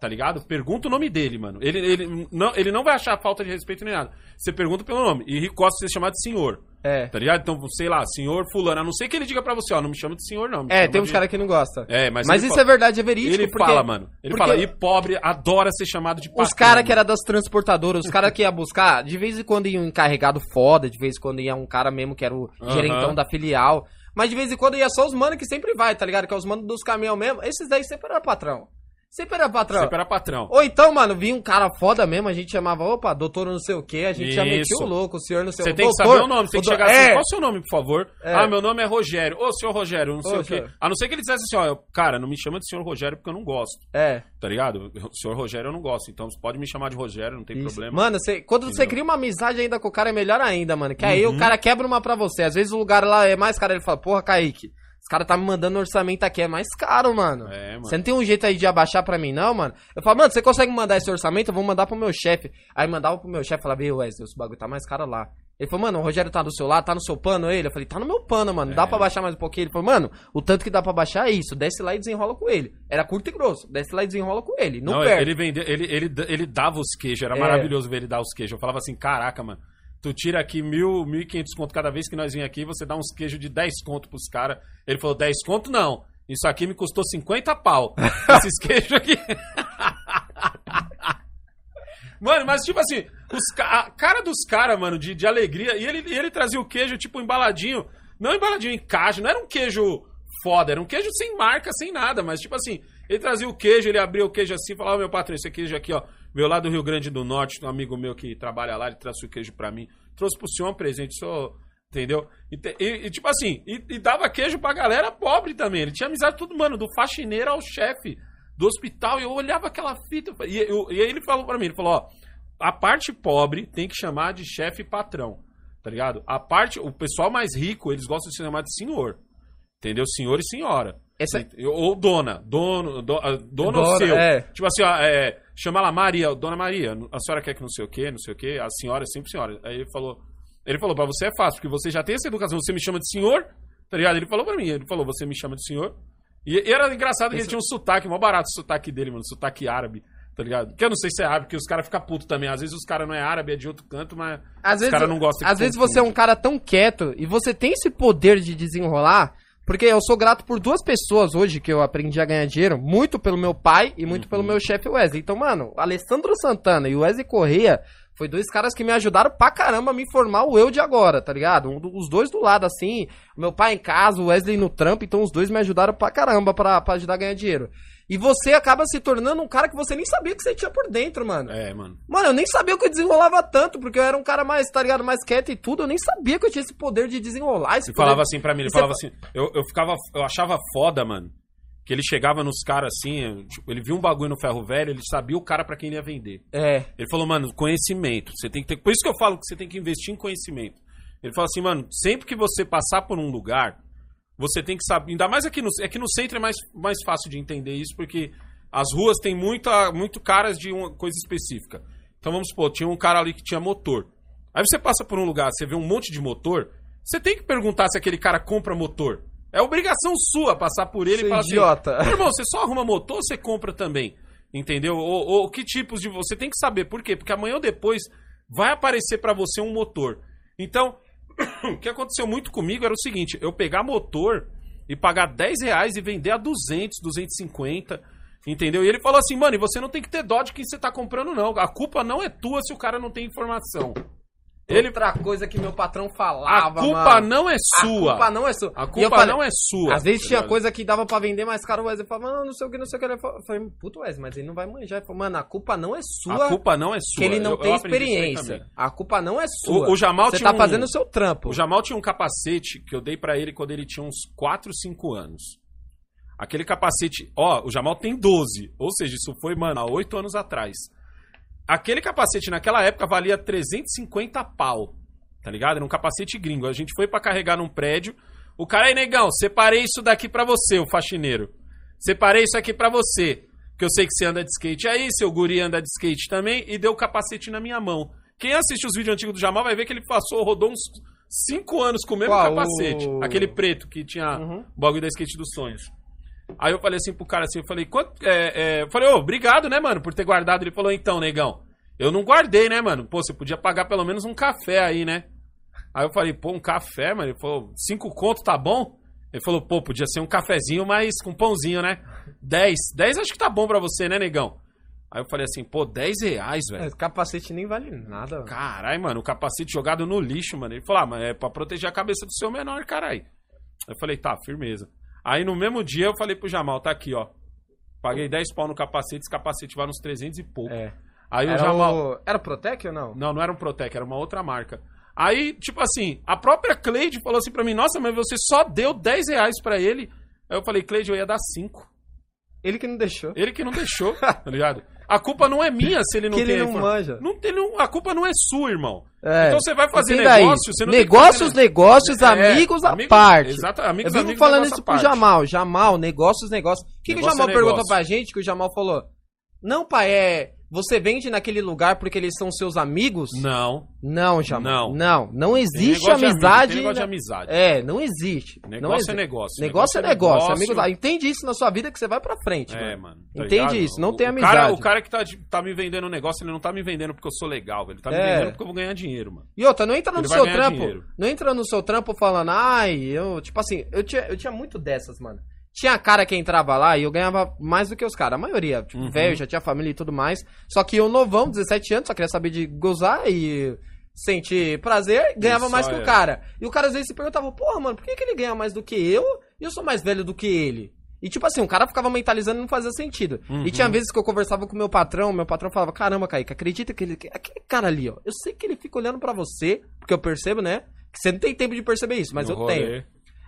Tá ligado? Pergunta o nome dele, mano. Ele, ele, não, ele não vai achar falta de respeito nem nada. Você pergunta pelo nome. E rico gosta de ser chamado de senhor. É. Tá ligado? Então, sei lá, senhor fulano. A não ser que ele diga pra você, ó, não me chama de senhor, não. É, tem uns de- caras que não gostam. É, mas Mas isso fala- é verdade, é verídico. Ele porque fala, mano. Ele porque fala, e pobre adora ser chamado de patrão. Os caras mano. que era das transportadoras, os caras que ia buscar, de vez em quando ia um encarregado foda, de vez em quando ia um cara mesmo que era o Aham. gerentão da filial. Mas de vez em quando ia só os manos que sempre vai, tá ligado? Que é os manos dos caminhão mesmo. Esses daí sempre era patrão. Sempre era patrão. Sempre era patrão. Ou então, mano, vinha um cara foda mesmo, a gente chamava, opa, doutor não sei o quê, a gente já metia Isso. o louco, o senhor não sei Você o tem que doutor, saber o nome, você tem que chegar assim, é, qual é o seu nome, por favor? É. Ah, meu nome é Rogério. Ô, senhor Rogério, não sei Ô, o quê. senhor. A não ser que ele dissesse assim, ó, cara, não me chama de senhor Rogério porque eu não gosto, É. tá ligado? O senhor Rogério eu não gosto, então você pode me chamar de Rogério, não tem Isso. problema. Mano, você- quando você Entendeu? cria uma amizade ainda com o cara, é melhor ainda, mano. Que aí Uhum. o cara quebra uma pra você. Às vezes o lugar lá é mais caro, ele fala, porra, Kaique, caras tá me mandando orçamento aqui, é mais caro, mano. É, mano. Você não tem um jeito aí de abaixar pra mim, não, mano? Eu falo, mano, você consegue mandar esse orçamento? Eu vou mandar pro meu chefe. Aí mandava pro meu chefe, falava, ei, Wesley, esse bagulho tá mais caro lá. Ele falou, mano, o Rogério tá do seu lado, tá no seu pano ele? Eu falei, tá no meu pano, mano, dá É. pra baixar mais um pouquinho? Ele falou, mano, o tanto que dá pra baixar é isso, desce lá e desenrola com ele. Era curto e grosso, desce lá e desenrola com ele, não, Não, perde. ele vendeu, ele, ele, ele dava os queijos, era É. maravilhoso ver ele dar os queijos. Eu falava assim, caraca, mano, tu tira aqui mil, mil e quinhentos conto cada vez que nós vem aqui, você dá uns queijos de 10 conto pros caras. Ele falou, 10 conto não, isso aqui me custou 50 pau, esses queijos aqui. Mano, mas tipo assim, os a cara dos caras, mano, de, de alegria, e ele, ele trazia o queijo, tipo, embaladinho, não embaladinho em caixa, não era um queijo foda, era um queijo sem marca, sem nada, mas tipo assim, ele trazia o queijo, ele abria o queijo assim, falava, ó, meu patrão, esse queijo aqui, ó, meu lá do Rio Grande do Norte, um amigo meu que trabalha lá, ele trouxe o queijo pra mim, trouxe pro senhor um presente, senhor, entendeu? E, e- e, tipo assim, e, e dava queijo pra galera pobre também, ele tinha amizade com todo mundo, do faxineiro ao chefe do hospital, e eu olhava aquela fita, e, eu- e aí ele falou pra mim, ele falou, ó, a parte pobre tem que chamar de chefe patrão, tá ligado? A parte, o pessoal mais rico, eles gostam de se chamar de senhor, entendeu? Senhor e senhora. Esse é- E- Ou dona, dono, do, a- dona ou Dona, seu. é. Tipo assim, ó, é, chama lá Maria, dona Maria, a senhora quer que não sei o quê, não sei o quê, a senhora é sempre senhora. Aí ele falou, ele falou, pra você é fácil, porque você já tem essa educação, você me chama de senhor, tá ligado? Ele falou pra mim, ele falou, você me chama de senhor. E, e era engraçado que ele tinha um sotaque, mó barato o sotaque dele, mano, sotaque árabe, tá ligado? Que eu não sei se é árabe, porque os caras ficam putos também. Às vezes os caras não é árabe, é de outro canto, mas Às os vezes, caras não gostam às vezes você é um cara tão quieto e você tem esse poder de desenrolar. Porque eu sou grato por duas pessoas hoje que eu aprendi a ganhar dinheiro, muito pelo meu pai e muito Uhum. pelo meu chefe Wesley. Então, mano, Alessandro Santana e o Wesley Correia foi dois caras que me ajudaram pra caramba a me formar o eu de agora, tá ligado? Um os dois do lado, assim, meu pai em casa, o Wesley no trampo, então os dois me ajudaram pra caramba pra, pra ajudar a ganhar dinheiro. E você acaba se tornando um cara que você nem sabia que você tinha por dentro, mano. É, mano. Mano, eu nem sabia que eu desenrolava tanto, porque eu era um cara mais, tá ligado, mais quieto e tudo. Eu nem sabia que eu tinha esse poder de desenrolar. Esse Ele poder... falava assim pra mim, ele Você falava fa- assim, eu, eu ficava, eu achava foda, mano, que ele chegava nos caras assim, tipo, ele viu um bagulho no ferro velho, ele sabia o cara pra quem ele ia vender. É, Ele falou, mano, conhecimento, você tem que ter, por isso que eu falo que você tem que investir em conhecimento. Ele falou assim, mano, sempre que você passar por um lugar, você tem que saber, ainda mais aqui no, é que no centro é mais, mais fácil de entender isso, porque as ruas têm muita, muito caras de uma coisa específica. Então vamos supor, tinha um cara ali que tinha motor. Aí você passa por um lugar, você vê um monte de motor, você tem que perguntar se aquele cara compra motor. É obrigação sua passar por ele Seu e falar idiota. assim, "Meu irmão, você só arruma motor ou você compra também? Entendeu? Ou, ou que tipos de. Você tem que saber. Por quê? Porque amanhã ou depois vai aparecer pra você um motor. Então, o que aconteceu muito comigo era o seguinte: eu pegar motor e pagar 10 reais e vender a 200, 250. Entendeu? E ele falou assim, mano, e você não tem que ter dó de quem você tá comprando, não. A culpa não é tua se o cara não tem informação. Ele, outra coisa que meu patrão a falava, culpa mano. não é sua. A culpa não é sua. A eu culpa falei- não é sua. Às vezes tinha coisa que dava pra vender mais caro, o Wesley falava, não, não sei o que, não sei o que. Eu falei, puto Wesley, mas ele não vai manjar. Ele falou, mano, a culpa não é sua. A culpa não é sua. que ele não Eu- eu tem aí experiência. A culpa não é sua. O- o Jamal Você tinha tá um- fazendo o seu trampo. O Jamal tinha um capacete que eu dei pra ele quando ele tinha uns 4, 5 anos. Aquele capacete, ó, o Jamal tem 12, ou seja, isso foi, mano, há 8 anos atrás. Aquele capacete naquela época valia 350 pau, tá ligado? Era um capacete gringo. A gente foi pra carregar num prédio. O cara aí, negão, separei isso daqui pra você, o faxineiro. Separei isso aqui pra você. Que eu sei que você anda de skate aí, seu guri anda de skate também, e deu o capacete na minha mão. Quem assiste os vídeos antigos do Jamal vai ver que ele passou, rodou uns 5 anos com o mesmo Qual? capacete. Aquele preto que tinha Uhum. o bagulho da skate dos sonhos. Aí eu falei assim pro cara assim, eu falei, quanto. É, é, eu falei, ô, obrigado, né, mano, por ter guardado. Ele falou, então, negão, eu não guardei, né, mano? Pô, você podia pagar pelo menos um café aí, né? Aí eu falei, pô, um café, mano. Ele falou, cinco conto tá bom? Ele falou, pô, podia ser um cafezinho, mas com pãozinho, né? Dez. Dez acho que tá bom pra você, né, negão? Aí eu falei assim, pô, dez reais, velho. Capacete nem vale nada. Caralho, mano, o capacete jogado no lixo, mano. Ele falou, ah, mas é pra proteger a cabeça do seu menor, caralho. Eu falei, tá, firmeza. Aí no mesmo dia eu falei pro Jamal, tá aqui, ó. Paguei 10 pau no capacete, esse capacete vai nos 300 e pouco. É. Aí Era, já mal... o... era Protec ou não? Não, não era um Protec, era uma outra marca. Aí, tipo assim, a própria Cleide falou assim pra mim, nossa, mas você só deu 10 reais pra ele. Aí eu falei, Cleide, eu ia dar 5. Ele que não deixou. Ele que não deixou, tá ligado? A culpa não é minha se ele não Que ele tem não informa- manja. Não tem, não- a culpa não é sua, irmão. É. Então você vai fazer negócio, você não Negócios, fazer- negócios, É, amigos à amigo- parte. Exato, Eu amigos, vivo amigos, falando negócio isso pro. Jamal. Jamal, negócios, negócios. O que, que o Negócio Jamal é perguntou negócio. pra gente? Que o Jamal falou. Não, pai, é. Você vende naquele lugar porque eles são seus amigos? Não. Não, Jamal. Não. Não. Não existe negócio de amigo, amizade. tem negócio de amizade. É, não existe. Negócio não é existe. negócio. Negócio é negócio. Amigos, ah, entende isso na sua vida que você vai pra frente. É, mano. tá Entende ligado? isso, não O- tem amizade. Cara, o cara que tá, tá me vendendo um negócio, ele não tá me vendendo porque eu sou legal, velho. Ele tá me É. vendendo porque eu vou ganhar dinheiro, mano. E outra, não entra no Ele seu trampo. dinheiro. Não entra no seu trampo falando, ai, eu. Tipo assim, eu tinha, eu tinha muito dessas, mano. Tinha cara que entrava lá e eu ganhava mais do que os caras. A maioria, tipo, Uhum. velho, já tinha família e tudo mais. Só que eu novão, 17 anos, só queria saber de gozar e sentir prazer, ganhava Isso, mais que é. o cara. E o cara às vezes se perguntava, porra, mano, por que, que ele ganha mais do que eu e eu sou mais velho do que ele? E tipo assim, o cara ficava mentalizando e não fazia sentido. Uhum. E tinha vezes que eu conversava com o meu patrão, meu patrão falava, caramba, Kaique, acredita que ele. Aquele cara ali, ó. Eu sei que ele fica olhando pra você, porque eu percebo, né? Que você não tem tempo de perceber isso, mas No eu rolê. tenho.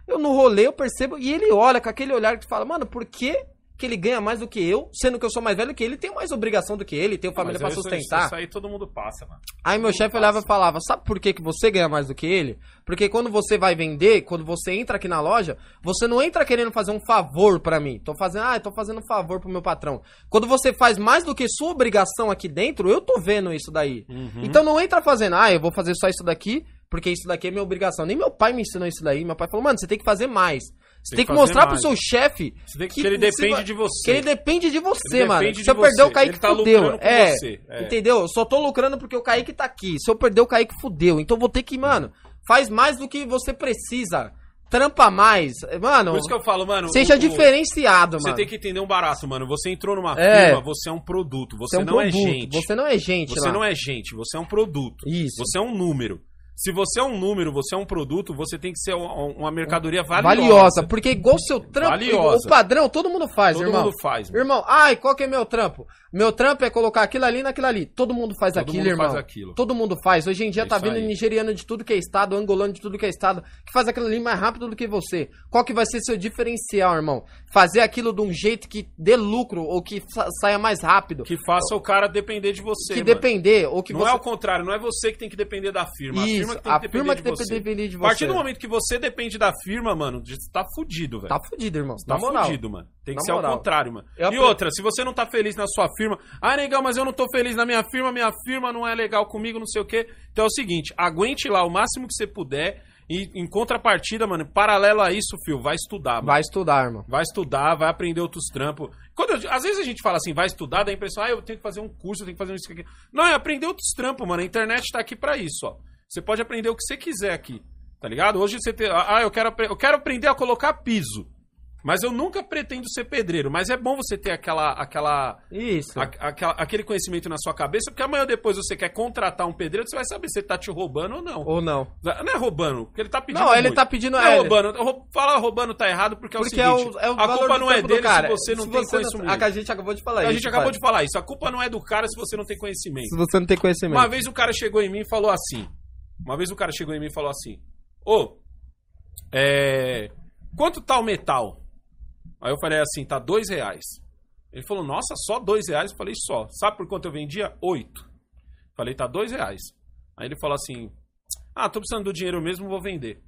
Eu no rolê, eu percebo, e ele olha com aquele olhar que fala, mano, por que, que ele ganha mais do que eu, sendo que eu sou mais velho que ele, tem mais obrigação do que ele, tem família pra Mas isso- sustentar. Isso aí todo mundo passa, mano. Aí meu chefe olhava e falava, sabe por que, que você ganha mais do que ele? Porque quando você vai vender, quando você entra aqui na loja, você não entra querendo fazer um favor pra mim. Tô fazendo, ah, tô fazendo um favor pro meu patrão. Quando você faz mais do que sua obrigação aqui dentro, eu tô vendo isso daí. Uhum. Então não entra fazendo, ah, eu vou fazer só isso daqui, porque isso daqui é minha obrigação. Nem meu pai me ensinou isso daí. Meu pai falou, mano, você tem que fazer mais. Você tem, Tem que mostrar mais. pro seu chefe Você que- que ele depende de você. Que ele depende de você, Ele mano. Se eu perder o você. Kaique, Ele tá fudeu. É, você. É. entendeu? Eu só tô lucrando porque o Kaique tá aqui. Se eu perder o Kaique, fudeu. Então vou ter que, mano, faz mais do que você precisa. Trampa mais. Mano, Por isso que eu falo, mano. seja o- o- diferenciado, Você mano. tem que entender um barato, mano. Você entrou numa É. firma, você é um produto. Você, Você é um não é produto. gente. Você não é gente, Você não é gente, você é um produto. Isso. Você é um número. Se você é um número, você é um produto, você tem que ser uma, mercadoria valiosa. Valiosa. Porque igual seu trampo, Valiosa. o padrão, todo mundo faz, Todo irmão. mundo faz, mano. Irmão, ai, qual que é meu trampo? Meu trampo é colocar aquilo ali naquilo ali. Todo mundo faz Todo aquilo, mundo irmão. faz aquilo. Todo mundo faz. Hoje em dia É tá vindo aí. nigeriano de tudo que é estado, angolano de tudo que é estado, que faz aquilo ali mais rápido do que você. Qual que vai ser seu diferencial, irmão? Fazer aquilo de um jeito que dê lucro ou que sa- saia mais rápido. Que faça o cara depender de você. Que mano. depender, ou que Não você... é o contrário, não é você que tem que depender da firma. Isso, firma que tem a que firma que de tem você. que depender de A partir você. do momento que você depende da firma, mano, você tá fudido, velho. Tá fudido, irmão. Tá Na moral. fudido, mano. Tem que Na ser moral. ao contrário, mano. Eu E apre- outra, se você não tá feliz na sua firma, ah, negão, mas eu não tô feliz na minha firma, minha firma não é legal comigo, não sei o quê. Então é o seguinte, aguente lá o máximo que você puder e em contrapartida, mano, paralelo a isso, fio, vai estudar, mano. Vai estudar, irmão. Vai estudar, vai aprender outros trampos. Quando eu- às vezes a gente fala assim, vai estudar, dá a impressão, ah, eu tenho que fazer um curso, eu tenho que fazer isso aqui. Não, é aprender outros trampos, mano. A internet tá aqui pra isso, ó. Você pode aprender o que você quiser aqui, tá ligado? Hoje você tem, ah, eu quero, eu quero aprender a colocar piso. Mas eu nunca pretendo ser pedreiro. Mas é bom você ter aquela, aquela, Isso. a- aquela- aquele conhecimento na sua cabeça, porque amanhã depois você quer contratar um pedreiro, você vai saber se ele tá te roubando ou não. Ou não. Não é roubando, porque ele tá pedindo. Não, ele muito. tá pedindo- Não é é, roubando. Rou- Falar roubando tá errado porque é Porque o é seguinte: o, é o a culpa não é dele cara. se você não Se tem você conhecimento. A gente acabou de falar a isso. gente acabou de falar isso. A culpa não é do cara se você não tem conhecimento. Se você não tem conhecimento. Uma vez o cara chegou em mim e falou assim. Uma vez o cara chegou em mim e falou assim: Ô, é. Quanto tá o metal? Aí eu falei assim: tá dois reais. Ele falou: Nossa, só dois reais? Eu falei: Só. Sabe por quanto eu vendia? Oito. Falei: Tá dois reais. Aí ele falou assim: Ah, tô precisando do dinheiro mesmo, vou vender.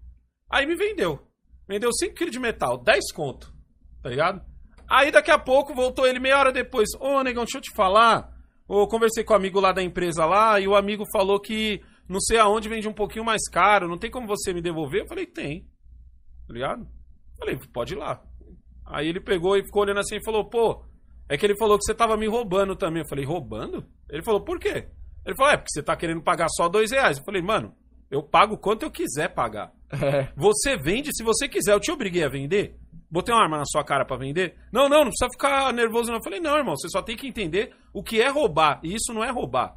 Aí me vendeu. Vendeu 5 kg de metal, 10 conto. Tá ligado? Aí daqui a pouco voltou ele meia hora depois. Ô, negão, deixa eu te falar. Eu conversei com o amigo lá da empresa lá e o amigo falou que não sei aonde vende um pouquinho mais caro. Não tem como você me devolver? Eu falei, tem. Tá ligado? Falei, pode ir lá. Aí ele pegou e ficou olhando assim e falou, pô, é que ele falou que você tava me roubando também. Eu falei, roubando? Ele falou, por quê? Ele falou, é porque você tá querendo pagar só dois reais. Eu falei, mano, eu pago quanto eu quiser pagar. É. Você vende se você quiser. Eu te obriguei a vender? Botei uma arma na sua cara pra vender? Não, não, não precisa ficar nervoso não. Eu falei, não, irmão, você só tem que entender o que é roubar. E isso não é roubar.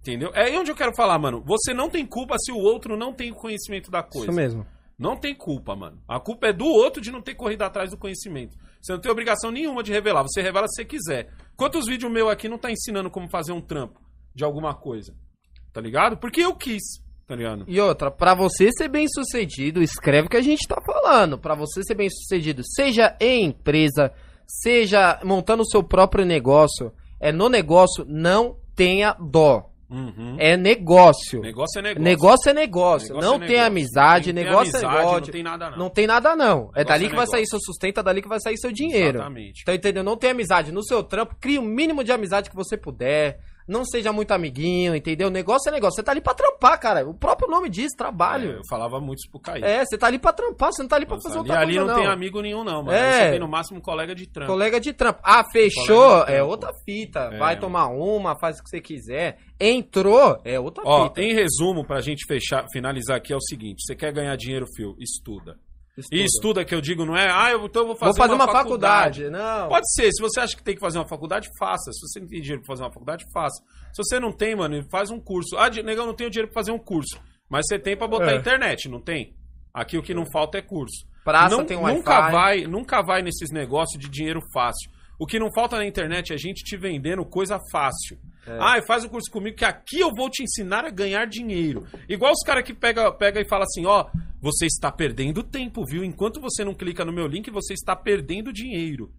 Entendeu? É aí onde eu quero falar, mano. Você não tem culpa se o outro não tem conhecimento da coisa. Isso mesmo. Não tem culpa, mano. A culpa é do outro de não ter corrido atrás do conhecimento. Você não tem obrigação nenhuma de revelar. Você revela se você quiser. Quantos vídeos meu aqui não tá ensinando como fazer um trampo de alguma coisa? Tá ligado? Porque eu quis, tá ligado? E outra, pra você ser bem sucedido, escreve o que a gente tá falando. Pra você ser bem sucedido, seja em empresa, seja montando o seu próprio negócio, é no negócio, não tenha dó. Uhum. É negócio. Negócio é negócio. Negócio é negócio. Negócio não é tem amizade, Não tem negócio amizade, é não negócio. tem nada, não. Não tem nada, não. É dali é que vai sair seu sustento, é dali que vai sair seu dinheiro. Exatamente. Então, entendeu? Não tem amizade no seu trampo, cria o mínimo de amizade que você puder. Não seja muito amiguinho, entendeu? Negócio é negócio. Você tá ali pra trampar, cara. O próprio nome diz, É, trabalho. eu falava muito isso pro Caí. É, você tá ali pra trampar, você não tá ali pra Nossa, fazer ali, outra ali coisa, não, não. tem amigo nenhum, não, mano. É. Ali Você tem no máximo um colega de trampo. Colega de trampo. Ah, fechou, é outra fita. É, Vai tomar uma, faz o que você quiser. Entrou, é outra Ó, fita. em resumo, pra gente fechar, finalizar aqui, é o seguinte: você quer ganhar dinheiro, fio? Estuda. E estuda que eu digo não é, ah, eu, então eu vou fazer, Vou fazer uma, faculdade. Não. Pode ser, se você acha que tem que fazer uma faculdade, faça. Se você não tem dinheiro pra fazer uma faculdade, faça. Se você não tem, mano, faz um curso. Ah, negão, não tenho dinheiro pra fazer um curso. Mas você tem pra botar É. internet, não tem? Aqui o que não falta é curso. Praça não, tem nunca Wi-Fi. vai, nunca vai nesses negócios de dinheiro fácil. O que não falta na internet é a gente te vendendo coisa fácil. É. Ah, faz o curso comigo que aqui eu vou te ensinar a ganhar dinheiro. Igual os caras que pega, pega e fala assim, ó, você está perdendo tempo, viu? Enquanto você não clica no meu link, você está perdendo dinheiro.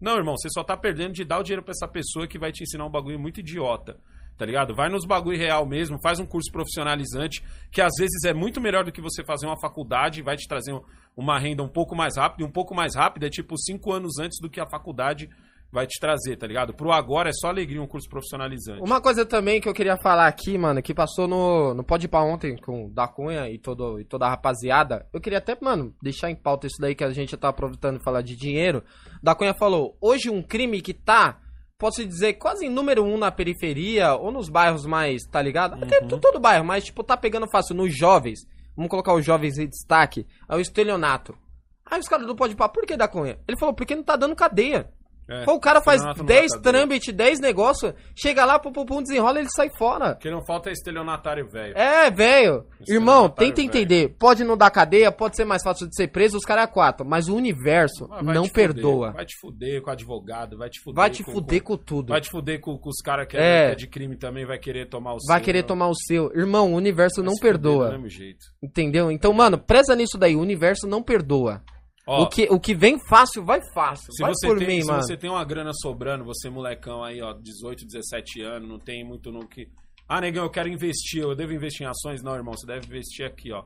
Não, irmão, você só tá perdendo de dar o dinheiro pra essa pessoa que vai te ensinar um bagulho muito idiota. Tá ligado? Vai nos bagulho real mesmo, faz um curso profissionalizante, que às vezes é muito melhor do que você fazer uma faculdade vai te trazer um- uma renda um pouco mais rápida. E um pouco mais rápida é tipo cinco anos antes do que a faculdade vai te trazer, tá ligado? Pro agora é só alegria um curso profissionalizante. Uma coisa também que eu queria falar aqui, mano, que passou no, no Pode Pra ontem com o da Cunha e, todo, e toda a rapaziada. Eu queria até, mano, deixar em pauta isso daí que a gente tá aproveitando de falar de dinheiro. Da Cunha falou: hoje um crime que tá, posso dizer, quase em número um na periferia ou nos bairros mais, tá ligado? Até to- todo bairro, mas, tipo, tá pegando fácil nos jovens. Vamos colocar os jovens em destaque. É o estelionato. Aí os caras do Pode Pá, por que da Cunha? Ele falou, porque não tá dando cadeia. É, o cara faz estelionato não dá 10 cadeia. trâmite, 10 negócios, chega lá, pum, pum, pum, desenrola ele sai fora. Que não falta é estelionatário velho. É, velho. Irmão, tenta entender. Pode não dar cadeia, pode ser mais fácil de ser preso, os caras é quatro. Mas o universo Mas vai não te fuder, perdoa. Vai te fuder com o advogado, vai te fuder Vai te com, fuder com tudo. Vai te fuder com, com os caras que É. é, é de crime também, vai querer tomar o Vai seu, querer não. tomar o seu. Irmão, o universo Vai não perdoa. Do mesmo jeito. Entendeu? Então, mano, preza nisso daí. O universo não perdoa. Ó, O que, o que vem fácil, vai fácil. se vai você, por tem, mim, se mano. você tem uma grana sobrando, você molecão aí, ó, 18, 17 anos, não tem muito no que... Ah, negão, eu quero investir, eu devo investir em ações? Não, irmão, você deve investir aqui, ó.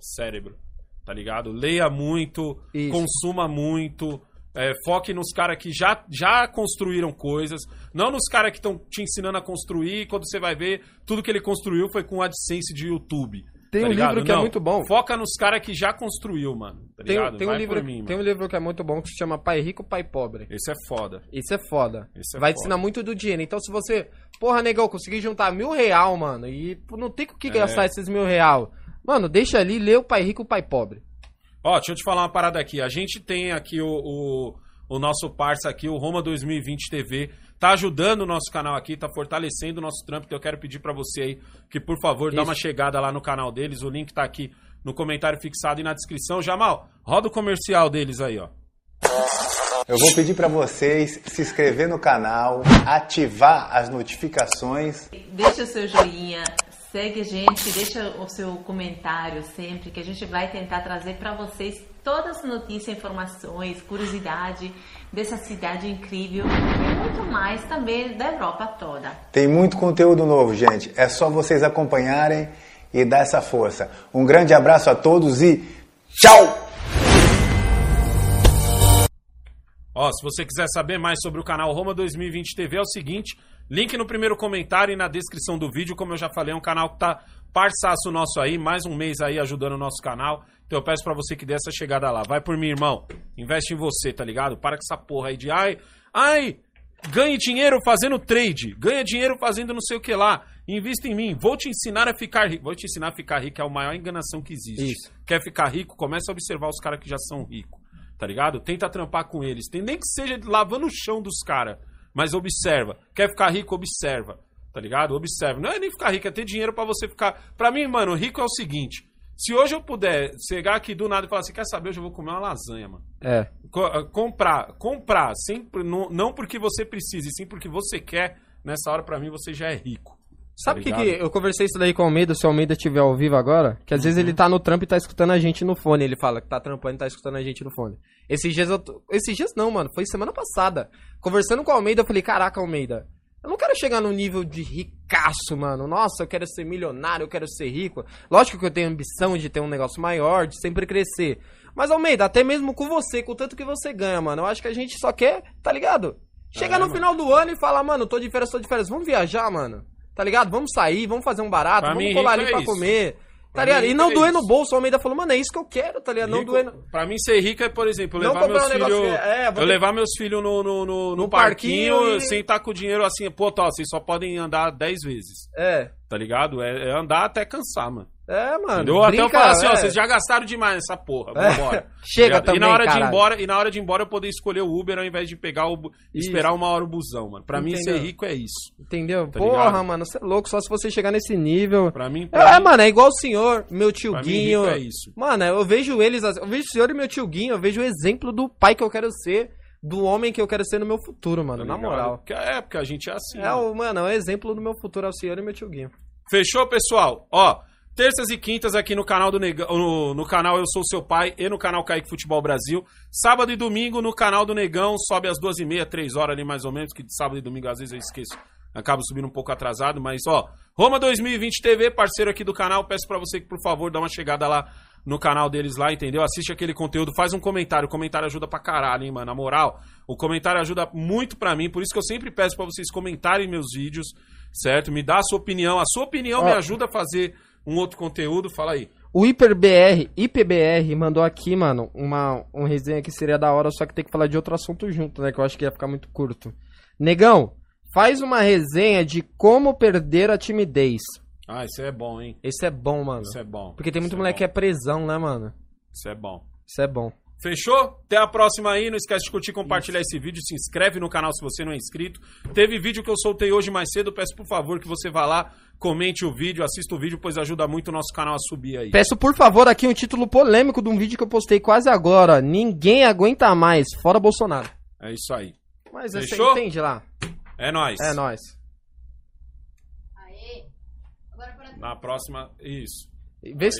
Cérebro, tá ligado? Leia muito, Isso. consuma muito, é, foque nos caras que já, já construíram coisas, não nos caras que estão te ensinando a construir, quando você vai ver, tudo que ele construiu foi com AdSense de YouTube. Tem tá um ligado? livro que é Não, muito bom. Foca nos caras que já construiu, mano. Tá Tem, tem, um livro, mim, tem um livro que é muito bom que se chama Pai Rico, Pai Pobre. Esse é foda. Isso é foda. Isso é Vai foda. ensinar muito do dinheiro. Então, se você, porra, negão, conseguir juntar mil real, mano, e não tem com o que É. gastar esses mil real. Mano, deixa ali, lê o pai rico, o pai pobre. Ó, deixa eu te falar uma parada aqui. A gente tem aqui o, o, o nosso parça aqui, o Roma 2020 TV. Tá ajudando o nosso canal aqui, tá fortalecendo o nosso trampo. Então eu quero pedir pra você aí que, por favor, dá Isso. uma chegada lá no canal deles. O link tá aqui no comentário fixado e na descrição. Jamal, roda o comercial deles aí, ó. Eu vou pedir para vocês se inscrever no canal, ativar as notificações Deixa o seu joinha, segue a gente, deixa o seu comentário sempre, que a gente vai tentar trazer para vocês todas as notícias, informações, curiosidade dessa cidade incrível e muito mais também da Europa toda. Tem muito conteúdo novo, gente. É só vocês acompanharem e dar essa força. Um grande abraço a todos e tchau! Ó, se você quiser saber mais sobre o canal Roma 2020 TV, é o seguinte: link no primeiro comentário e na descrição do vídeo. Como eu já falei, é um canal que tá parçaço nosso aí, mais um mês aí ajudando o nosso canal. Então eu peço pra você que dê essa chegada lá. Vai por mim, irmão. Investe em você, tá ligado? Para com essa porra aí de ai, ai, ganhe dinheiro fazendo trade, ganha dinheiro fazendo não sei o que lá. Invista em mim, vou te ensinar a ficar rico. Vou te ensinar a ficar rico, é a maior enganação que existe. Isso. Quer ficar rico? Começa a observar os caras que já são ricos tá ligado? Tenta trampar com eles. Tem nem que seja lavando o chão dos caras, mas observa. Quer ficar rico, observa, tá ligado? Observa. Não é nem ficar rico, é ter dinheiro pra você ficar. Pra mim, mano, rico é o seguinte: Se hoje eu puder chegar aqui do nada e falar assim, quer saber, hoje eu vou comer uma lasanha, mano. É. Co- ah, comprar, comprar, sempre, não, não porque você precisa, e sim porque você quer, nessa hora pra mim você já é rico. Sabe o que, ligado? que eu conversei isso daí com o Almeida, se o Almeida estiver ao vivo agora? Que às vezes Uhum. ele tá no trampo e tá escutando a gente no fone. Ele fala que tá trampando e tá escutando a gente no fone. Esses dias eu. tô- Esses dias não, mano. Foi semana passada. Conversando com o Almeida, eu falei, caraca, Almeida. Eu não quero chegar no nível de ricaço, mano. Nossa, eu quero ser milionário, eu quero ser rico. Lógico que eu tenho ambição de ter um negócio maior, de sempre crescer. Mas, Almeida, até mesmo com você, com o tanto que você ganha, mano, eu acho que a gente só quer, tá ligado? Chegar É, no mano. final do ano e falar, mano, tô de férias, tô de férias, vamos viajar, mano. Tá ligado? Vamos sair, vamos fazer um barato, Pra vamos mim, colar ali é pra isso. Tá ligado? E não é doer no isso. bolso. O Almeida falou, mano, é isso que eu quero, tá ligado? Não Rico- doer no... Pra mim ser rico é, por exemplo, Não levar meus um filhos. é, eu ter- levar meus filhos no, no, no, no No parquinho, parquinho e- sem estar com o dinheiro assim, pô, tá, vocês só podem andar 10 vezes. É. Tá ligado? É, é andar até cansar, mano. É, mano. Ou até eu falar assim, ó, é. vocês já gastaram demais nessa porra, É. vambora. Chega Ligado? também, e na hora de ir embora E na hora de ir embora eu poder escolher o Uber ao invés de pegar o. Isso. esperar uma hora o busão, mano. Pra mim Entendeu? ser rico é isso. Entendeu? Tá Porra, ligado? mano, você é louco. Só se você chegar nesse nível... Pra mim, pra É, mim, mano, é igual o senhor, meu tio pra mim Guinho. rico é isso. Mano, eu vejo eles, assim, eu vejo o senhor e meu tio Guinho, eu vejo o exemplo do pai que eu quero ser, do homem que eu quero ser no meu futuro, mano, tá na moral. É, porque a gente é assim. É mano. o, mano, é o exemplo do meu futuro, é o senhor e meu tio Guinho. Fechou, pessoal? Ó, terças e quintas aqui no canal do Negão, no, no canal Eu Sou Seu Pai e no canal Kaique Futebol Brasil. Sábado e domingo no canal do Negão, sobe às duas e meia, três horas ali mais ou menos, que de sábado e domingo às vezes eu esqueço. Acabo subindo um pouco atrasado, mas ó, Roma 2020 TV, parceiro aqui do canal, peço pra você que por favor dá uma chegada lá no canal deles lá, entendeu? Assiste aquele conteúdo, faz um comentário, o comentário ajuda pra caralho, hein, mano, na moral. O comentário ajuda muito pra mim, por isso que eu sempre peço pra vocês comentarem meus vídeos, certo? Me dá a sua opinião, a sua opinião Ó. me ajuda a fazer um outro conteúdo, fala aí. O HiperBR, IPBR, mandou aqui, mano, uma um resenha que seria da hora, só que tem que falar de outro assunto junto, né? Que eu acho que ia ficar muito curto. Negão, faz uma resenha de como perder a timidez. Ah, isso é bom, hein? Esse é bom, mano. Isso é bom. Porque tem muito Isso moleque que é é presão, né, mano? Isso é bom. Isso é bom. Fechou? Até a próxima aí. Não esquece de curtir, compartilhar esse vídeo. Se inscreve no canal se você não é inscrito. Teve vídeo que eu soltei hoje mais cedo. Peço por favor que você vá lá, comente o vídeo, assista o vídeo, pois ajuda muito o nosso canal a subir aí. Peço por favor aqui um título polêmico de um vídeo que eu postei quase agora. Ninguém aguenta mais, fora Bolsonaro. É isso aí. Mas você Fechou? entende lá. É nóis. É nóis. Aê. Agora para Na próxima, isso. Vê se